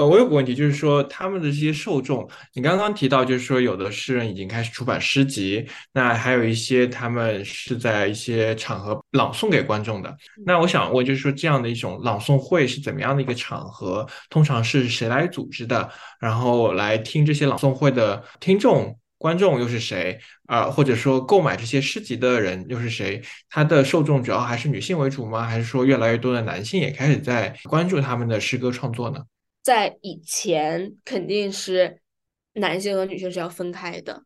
呃，我有个问题，就是说他们的这些受众，你刚刚提到，就是说有的诗人已经开始出版诗集，那还有一些他们是在一些场合朗诵给观众的。那我想问，就是说这样的一种朗诵会是怎么样的一个场合？通常是谁来组织的？然后来听这些朗诵会的听众、观众又是谁？啊，或者说购买这些诗集的人又是谁？他的受众主要还是女性为主吗？还是说越来越多的男性也开始在关注他们的诗歌创作呢？在以前肯定是男性和女性是要分开的，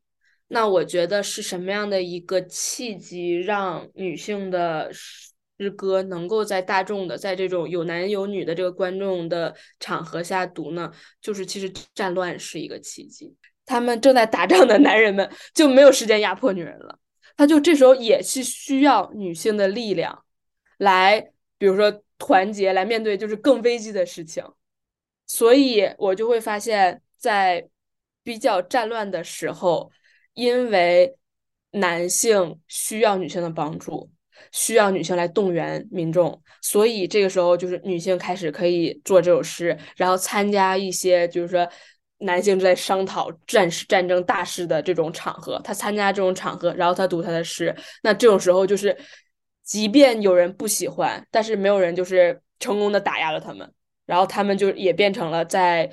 那我觉得是什么样的一个契机让女性的诗歌能够在大众的在这种有男有女的这个观众的场合下读呢？就是其实战乱是一个契机，他们正在打仗的男人们就没有时间压迫女人了，他就这时候也是需要女性的力量来，比如说团结来面对就是更危机的事情。所以我就会发现，在比较战乱的时候，因为男性需要女性的帮助，需要女性来动员民众，所以这个时候就是女性开始可以做这首诗，然后参加一些就是说男性在商讨战事、战争大事的这种场合，他参加这种场合，然后他读他的诗，那这种时候就是，即便有人不喜欢，但是没有人就是成功的打压了他们。然后他们就也变成了在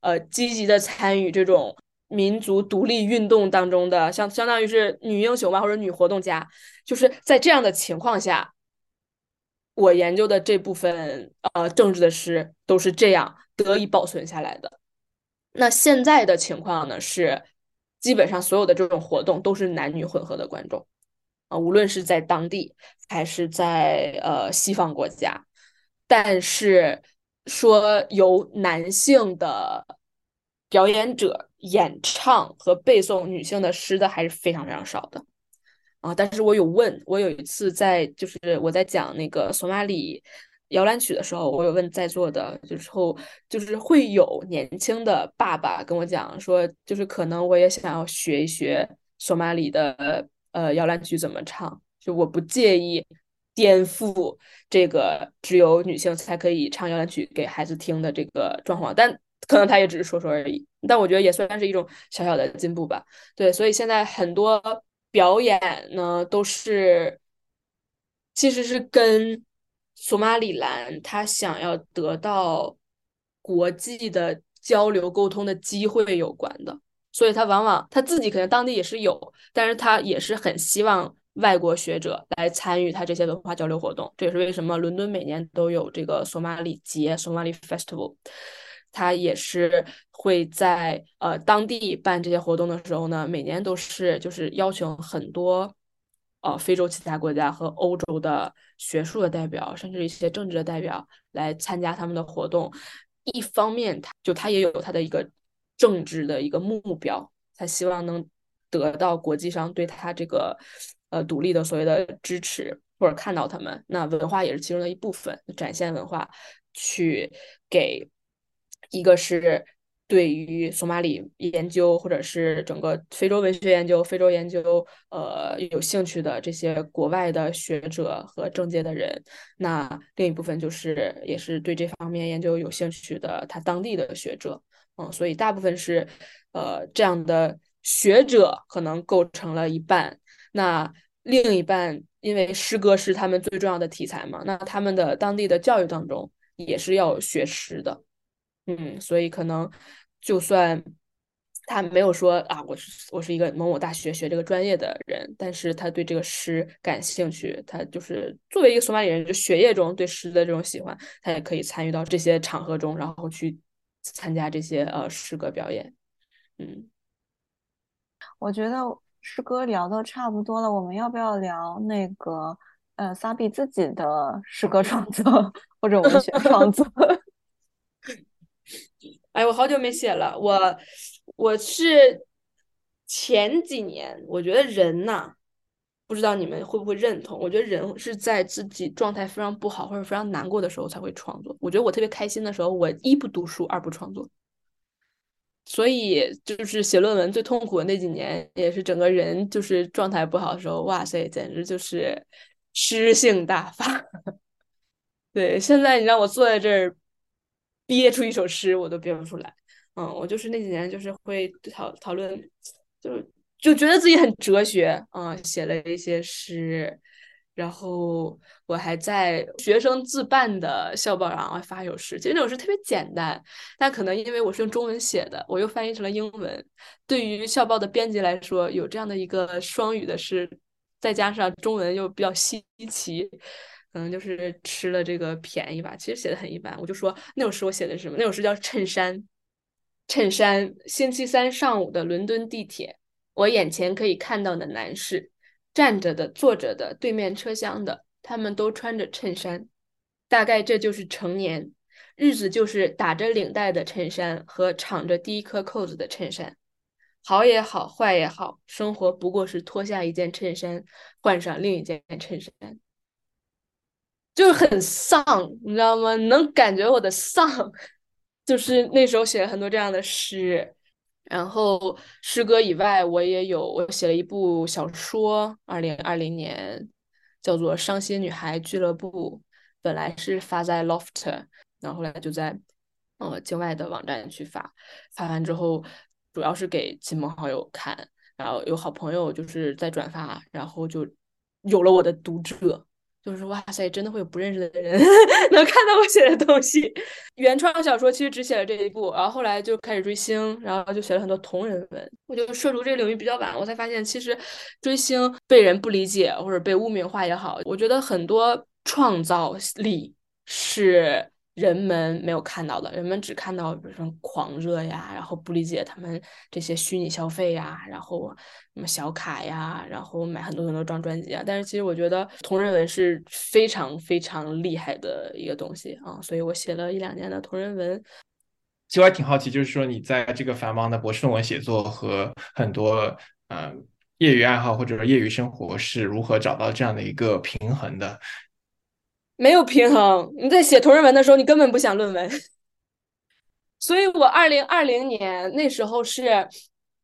呃积极的参与这种民族独立运动当中的，相相当于是女英雄吧，或者女活动家，就是在这样的情况下，我研究的这部分呃政治的诗都是这样得以保存下来的。那现在的情况呢是，基本上所有的这种活动都是男女混合的观众啊，无论是在当地还是在呃西方国家，但是说由男性的表演者演唱和背诵女性的诗的还是非常非常少的啊。但是我有问，我有一次在就是我在讲那个索马里。摇篮曲的时候，我有问在座的，就是后就是会有年轻的爸爸跟我讲说，就是可能我也想要学一学索马里的呃摇篮曲怎么唱，就我不介意颠覆这个只有女性才可以唱摇篮曲给孩子听的这个状况，但可能他也只是说说而已。但我觉得也算是一种小小的进步吧。对，所以现在很多表演呢都是其实是跟。索马里兰他想要得到国际的交流沟通的机会有关的，所以他往往他自己可能当地也是有，但是他也是很希望外国学者来参与他这些文化交流活动。这也是为什么伦敦每年都有这个索马里节 （Somali Festival），他也是会在呃当地办这些活动的时候呢，每年都是就是邀请很多。呃，非洲其他国家和欧洲的学术的代表，甚至一些政治的代表来参加他们的活动。一方面，他就他也有他的一个政治的一个目标，他希望能得到国际上对他这个呃独立的所谓的支持，或者看到他们。那文化也是其中的一部分，展现文化，去给一个是。对于索马里研究，或者是整个非洲文学研究、非洲研究，呃，有兴趣的这些国外的学者和政界的人，那另一部分就是也是对这方面研究有兴趣的他当地的学者，嗯，所以大部分是，呃，这样的学者可能构成了一半，那另一半因为诗歌是他们最重要的题材嘛，那他们的当地的教育当中也是要学诗的，嗯，所以可能。就算他没有说啊，我是我是一个某某大学学这个专业的人，但是他对这个诗感兴趣，他就是作为一个索马里人，就学业中对诗的这种喜欢，他也可以参与到这些场合中，然后去参加这些呃诗歌表演。嗯，我觉得诗歌聊的差不多了，我们要不要聊那个呃萨比自己的诗歌创作或者文学创作？哎，我好久没写了。我我是前几年，我觉得人呐，不知道你们会不会认同？我觉得人是在自己状态非常不好或者非常难过的时候才会创作。我觉得我特别开心的时候，我一不读书，二不创作。所以就是写论文最痛苦的那几年，也是整个人就是状态不好的时候。哇塞，简直就是诗性大发。对，现在你让我坐在这儿。憋出一首诗我都憋不出来，嗯，我就是那几年就是会讨讨论，就就觉得自己很哲学，嗯，写了一些诗，然后我还在学生自办的校报上发一首诗，其实那首诗特别简单，但可能因为我是用中文写的，我又翻译成了英文，对于校报的编辑来说，有这样的一个双语的诗，再加上中文又比较稀奇。可能就是吃了这个便宜吧，其实写的很一般。我就说那首诗我写的是什么？那首诗叫《衬衫》。衬衫，星期三上午的伦敦地铁，我眼前可以看到的男士，站着的、坐着的、对面车厢的，他们都穿着衬衫。大概这就是成年，日子就是打着领带的衬衫和敞着第一颗扣子的衬衫。好也好，坏也好，生活不过是脱下一件衬衫，换上另一件衬衫。就是很丧，你知道吗？能感觉我的丧，就是那时候写了很多这样的诗，然后诗歌以外，我也有我写了一部小说，二零二零年叫做《伤心女孩俱乐部》，本来是发在 Loft，然后后来就在呃境外的网站去发，发完之后主要是给亲朋好友看，然后有好朋友就是在转发，然后就有了我的读者。就是哇塞，真的会有不认识的人 能看到我写的东西。原创小说其实只写了这一部，然后后来就开始追星，然后就写了很多同人文。我就涉足这个领域比较晚，我才发现其实追星被人不理解或者被污名化也好，我觉得很多创造力是。人们没有看到的，人们只看到比如说狂热呀，然后不理解他们这些虚拟消费呀，然后什么小卡呀，然后买很多很多张专辑啊。但是其实我觉得同人文是非常非常厉害的一个东西啊，所以我写了一两年的同人文。其实我还挺好奇，就是说你在这个繁忙的博士论文写作和很多呃业余爱好或者说业余生活是如何找到这样的一个平衡的？没有平衡。你在写同人文的时候，你根本不想论文。所以我二零二零年那时候是，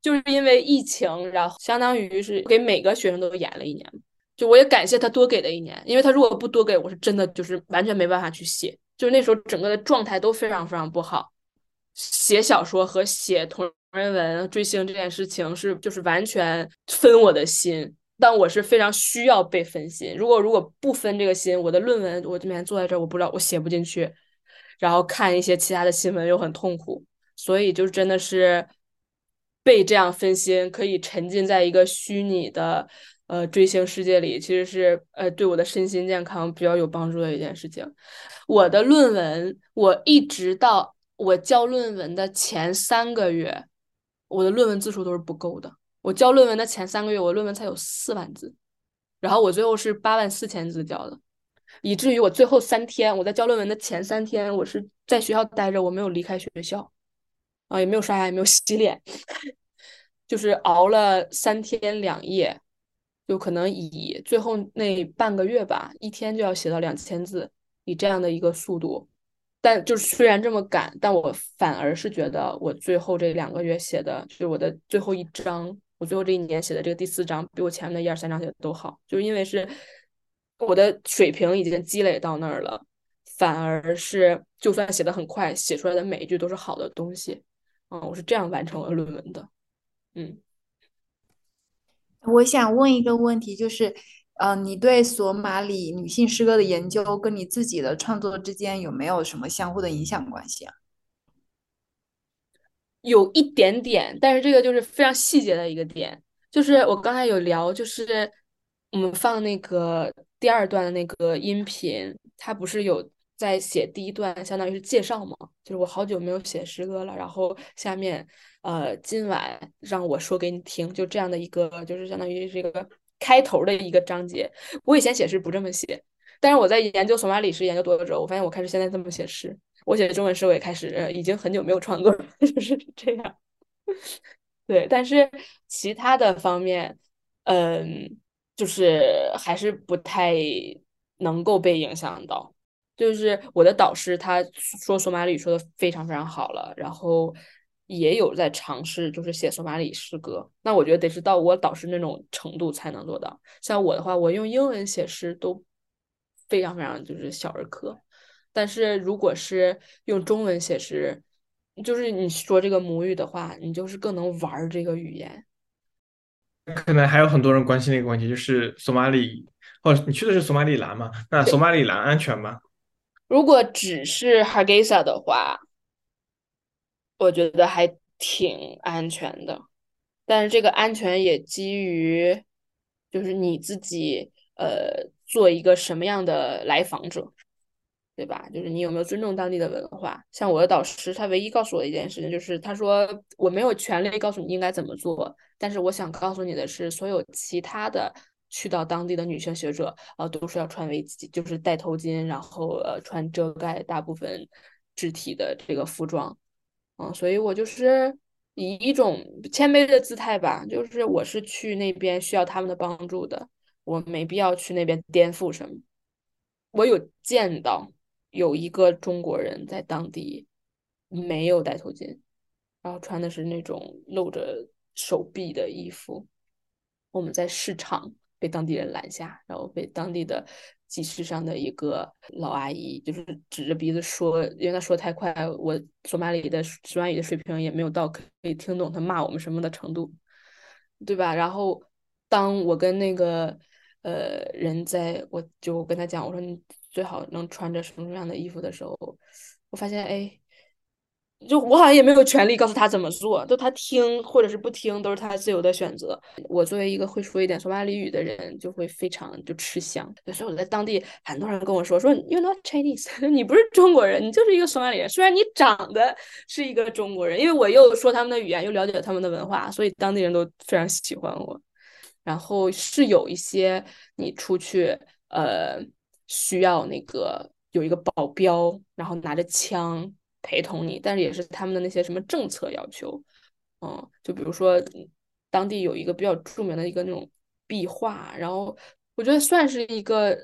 就是因为疫情，然后相当于是给每个学生都演了一年。就我也感谢他多给的一年，因为他如果不多给我，是真的就是完全没办法去写。就是那时候整个的状态都非常非常不好。写小说和写同人文、追星这件事情是就是完全分我的心。但我是非常需要被分心。如果如果不分这个心，我的论文我这边坐在这儿，我不知道我写不进去，然后看一些其他的新闻又很痛苦。所以就真的是被这样分心，可以沉浸在一个虚拟的呃追星世界里，其实是呃对我的身心健康比较有帮助的一件事情。我的论文，我一直到我交论文的前三个月，我的论文字数都是不够的。我交论文的前三个月，我论文才有四万字，然后我最后是八万四千字交的，以至于我最后三天，我在交论文的前三天，我是在学校待着，我没有离开学校，啊，也没有刷牙，也没有洗脸，就是熬了三天两夜，就可能以最后那半个月吧，一天就要写到两千字，以这样的一个速度，但就是虽然这么赶，但我反而是觉得我最后这两个月写的，就是我的最后一章。我最后这一年写的这个第四章，比我前面的一二三章写的都好，就是因为是我的水平已经积累到那儿了，反而是就算写的很快，写出来的每一句都是好的东西，嗯，我是这样完成了论文的，嗯。我想问一个问题，就是，呃，你对索马里女性诗歌的研究跟你自己的创作之间有没有什么相互的影响关系啊？有一点点，但是这个就是非常细节的一个点，就是我刚才有聊，就是我们放那个第二段的那个音频，它不是有在写第一段，相当于是介绍嘛，就是我好久没有写诗歌了，然后下面呃今晚让我说给你听，就这样的一个，就是相当于这个开头的一个章节。我以前写诗不这么写，但是我在研究索马里诗研究多了之后，我发现我开始现在这么写诗。我写中文诗，我也开始已经很久没有创作了，就是这样。对，但是其他的方面，嗯，就是还是不太能够被影响到。就是我的导师他说索马里说的非常非常好了，然后也有在尝试，就是写索马里诗歌。那我觉得得是到我导师那种程度才能做到。像我的话，我用英文写诗都非常非常就是小儿科。但是如果是用中文写诗，就是你说这个母语的话，你就是更能玩这个语言。可能还有很多人关心的一个问题，就是索马里，哦，你去的是索马里兰吗？那索马里兰安全吗？如果只是哈盖萨的话，我觉得还挺安全的。但是这个安全也基于，就是你自己，呃，做一个什么样的来访者。对吧？就是你有没有尊重当地的文化？像我的导师，他唯一告诉我的一件事情，就是他说我没有权利告诉你应该怎么做，但是我想告诉你的是，所有其他的去到当地的女性学者，呃，都是要穿围巾，就是戴头巾，然后呃，穿遮盖大部分肢体的这个服装，嗯，所以我就是以一种谦卑的姿态吧，就是我是去那边需要他们的帮助的，我没必要去那边颠覆什么，我有见到。有一个中国人在当地没有戴头巾，然后穿的是那种露着手臂的衣服。我们在市场被当地人拦下，然后被当地的集市上的一个老阿姨就是指着鼻子说，因为她说太快，我索马里的索马里的水平也没有到可以听懂她骂我们什么的程度，对吧？然后当我跟那个。呃人在，我就跟他讲，我说最好能穿着什么什么样的衣服的时候，我发现哎。就我好像也没有权利告诉他怎么做，就他听或者是不听都是他自由的选择。我作为一个会说一点索马里语的人，就会非常就吃香。所以我在当地很多人跟我说说 You're not Chinese，你不是中国人，你就是一个索马里人。虽然你长得是一个中国人，因为我又说他们的语言，又了解他们的文化，所以当地人都非常喜欢我。然后是有一些你出去呃需要那个有一个保镖，然后拿着枪。陪同你，但是也是他们的那些什么政策要求，嗯，就比如说当地有一个比较著名的一个那种壁画，然后我觉得算是一个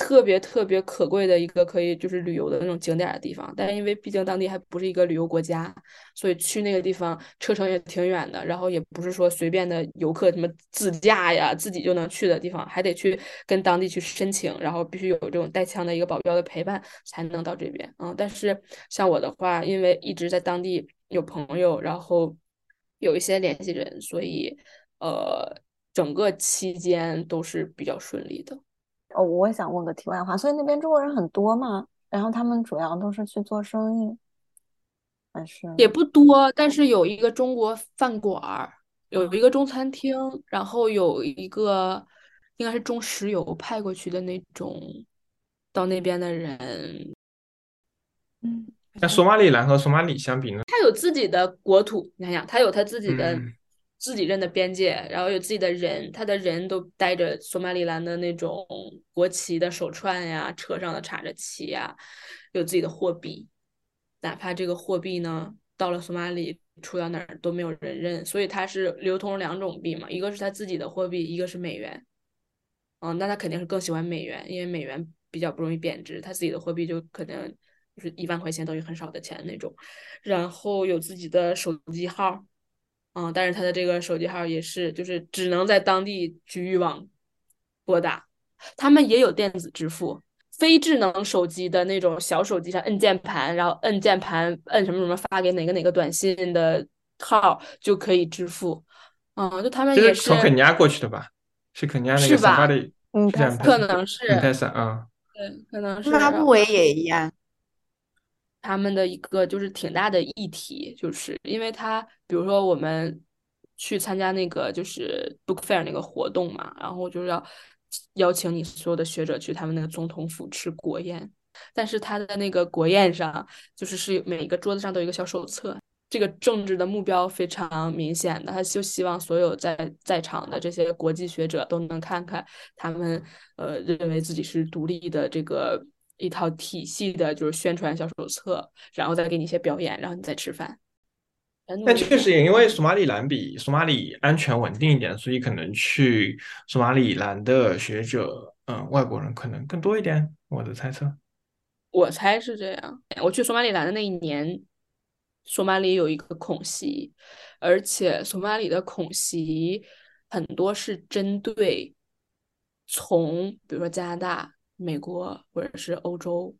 特别特别可贵的一个可以就是旅游的那种景点的地方，但因为毕竟当地还不是一个旅游国家，所以去那个地方车程也挺远的，然后也不是说随便的游客什么自驾呀自己就能去的地方，还得去跟当地去申请，然后必须有这种带枪的一个保镖的陪伴才能到这边。嗯，但是像我的话，因为一直在当地有朋友，然后有一些联系人，所以呃，整个期间都是比较顺利的。哦，我也想问个题外话，所以那边中国人很多嘛？然后他们主要都是去做生意，还是也不多，但是有一个中国饭馆儿，有一个中餐厅，然后有一个应该是中石油派过去的那种到那边的人。嗯，那索马里兰和索马里相比呢？它有自己的国土，你想想，它有它自己的。自己认的边界，然后有自己的人，他的人都带着索马里兰的那种国旗的手串呀，车上的插着旗呀，有自己的货币，哪怕这个货币呢，到了索马里出到哪儿都没有人认，所以它是流通两种币嘛，一个是他自己的货币，一个是美元。嗯，那他肯定是更喜欢美元，因为美元比较不容易贬值，他自己的货币就可能就是一万块钱等于很少的钱那种，然后有自己的手机号。嗯，但是他的这个手机号也是，就是只能在当地局域网拨打。他们也有电子支付，非智能手机的那种小手机上摁键盘，然后摁键盘摁什么什么发给哪个哪个短信的号就可以支付。嗯，就他们也是从肯尼亚过去的吧？是肯尼亚那个沙发里，嗯，可能是，太散啊。对，可能是。拉布韦也一样。他们的一个就是挺大的议题，就是因为他，比如说我们去参加那个就是 book fair 那个活动嘛，然后就是要邀请你所有的学者去他们那个总统府吃国宴，但是他的那个国宴上，就是是每一个桌子上都有一个小手册，这个政治的目标非常明显的，他就希望所有在在场的这些国际学者都能看看他们呃认为自己是独立的这个。一套体系的，就是宣传小手册，然后再给你一些表演，然后你再吃饭。但确实也因为索马里兰比索马里安全稳定一点，所以可能去索马里兰的学者，嗯，外国人可能更多一点。我的猜测，我猜是这样。我去索马里兰的那一年，索马里有一个恐袭，而且索马里的恐袭很多是针对从，比如说加拿大。美国或者是欧洲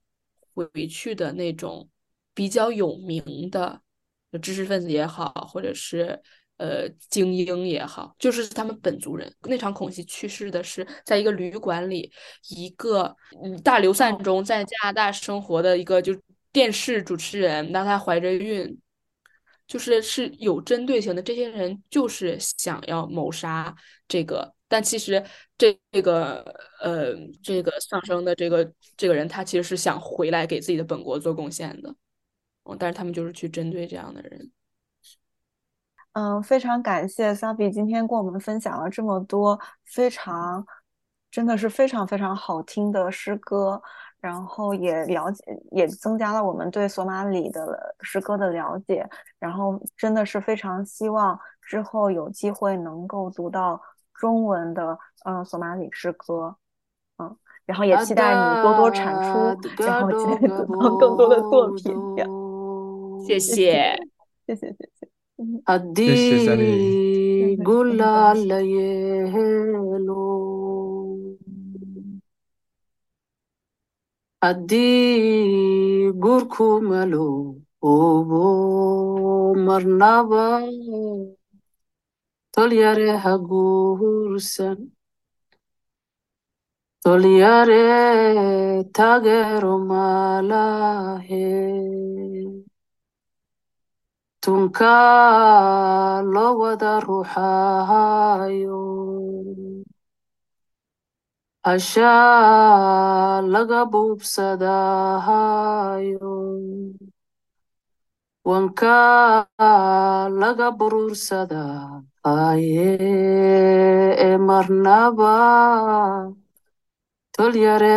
回去的那种比较有名的知识分子也好，或者是呃精英也好，就是他们本族人。那场恐袭去世的是在一个旅馆里，一个大流散中在加拿大生活的一个就电视主持人，那她怀着孕，就是是有针对性的。这些人就是想要谋杀这个。但其实这这个呃，这个丧生的这个这个人，他其实是想回来给自己的本国做贡献的，嗯，但是他们就是去针对这样的人。嗯，非常感谢 Sabi 今天跟我们分享了这么多非常，真的是非常非常好听的诗歌，然后也了解，也增加了我们对索马里的诗歌的了解，然后真的是非常希望之后有机会能够读到。中文的嗯索马里诗歌，嗯，然后也期待你多多产出，然后期待得到更多的作品。谢谢，谢谢，谢谢。Adi gulala yelo Adi gurkumalo obo marnaba Tolyare hagursan. Tolyare tagero malahe. Tunka lo wada hasha laga buubsadahayo wanka laga aye e marnaba tol yare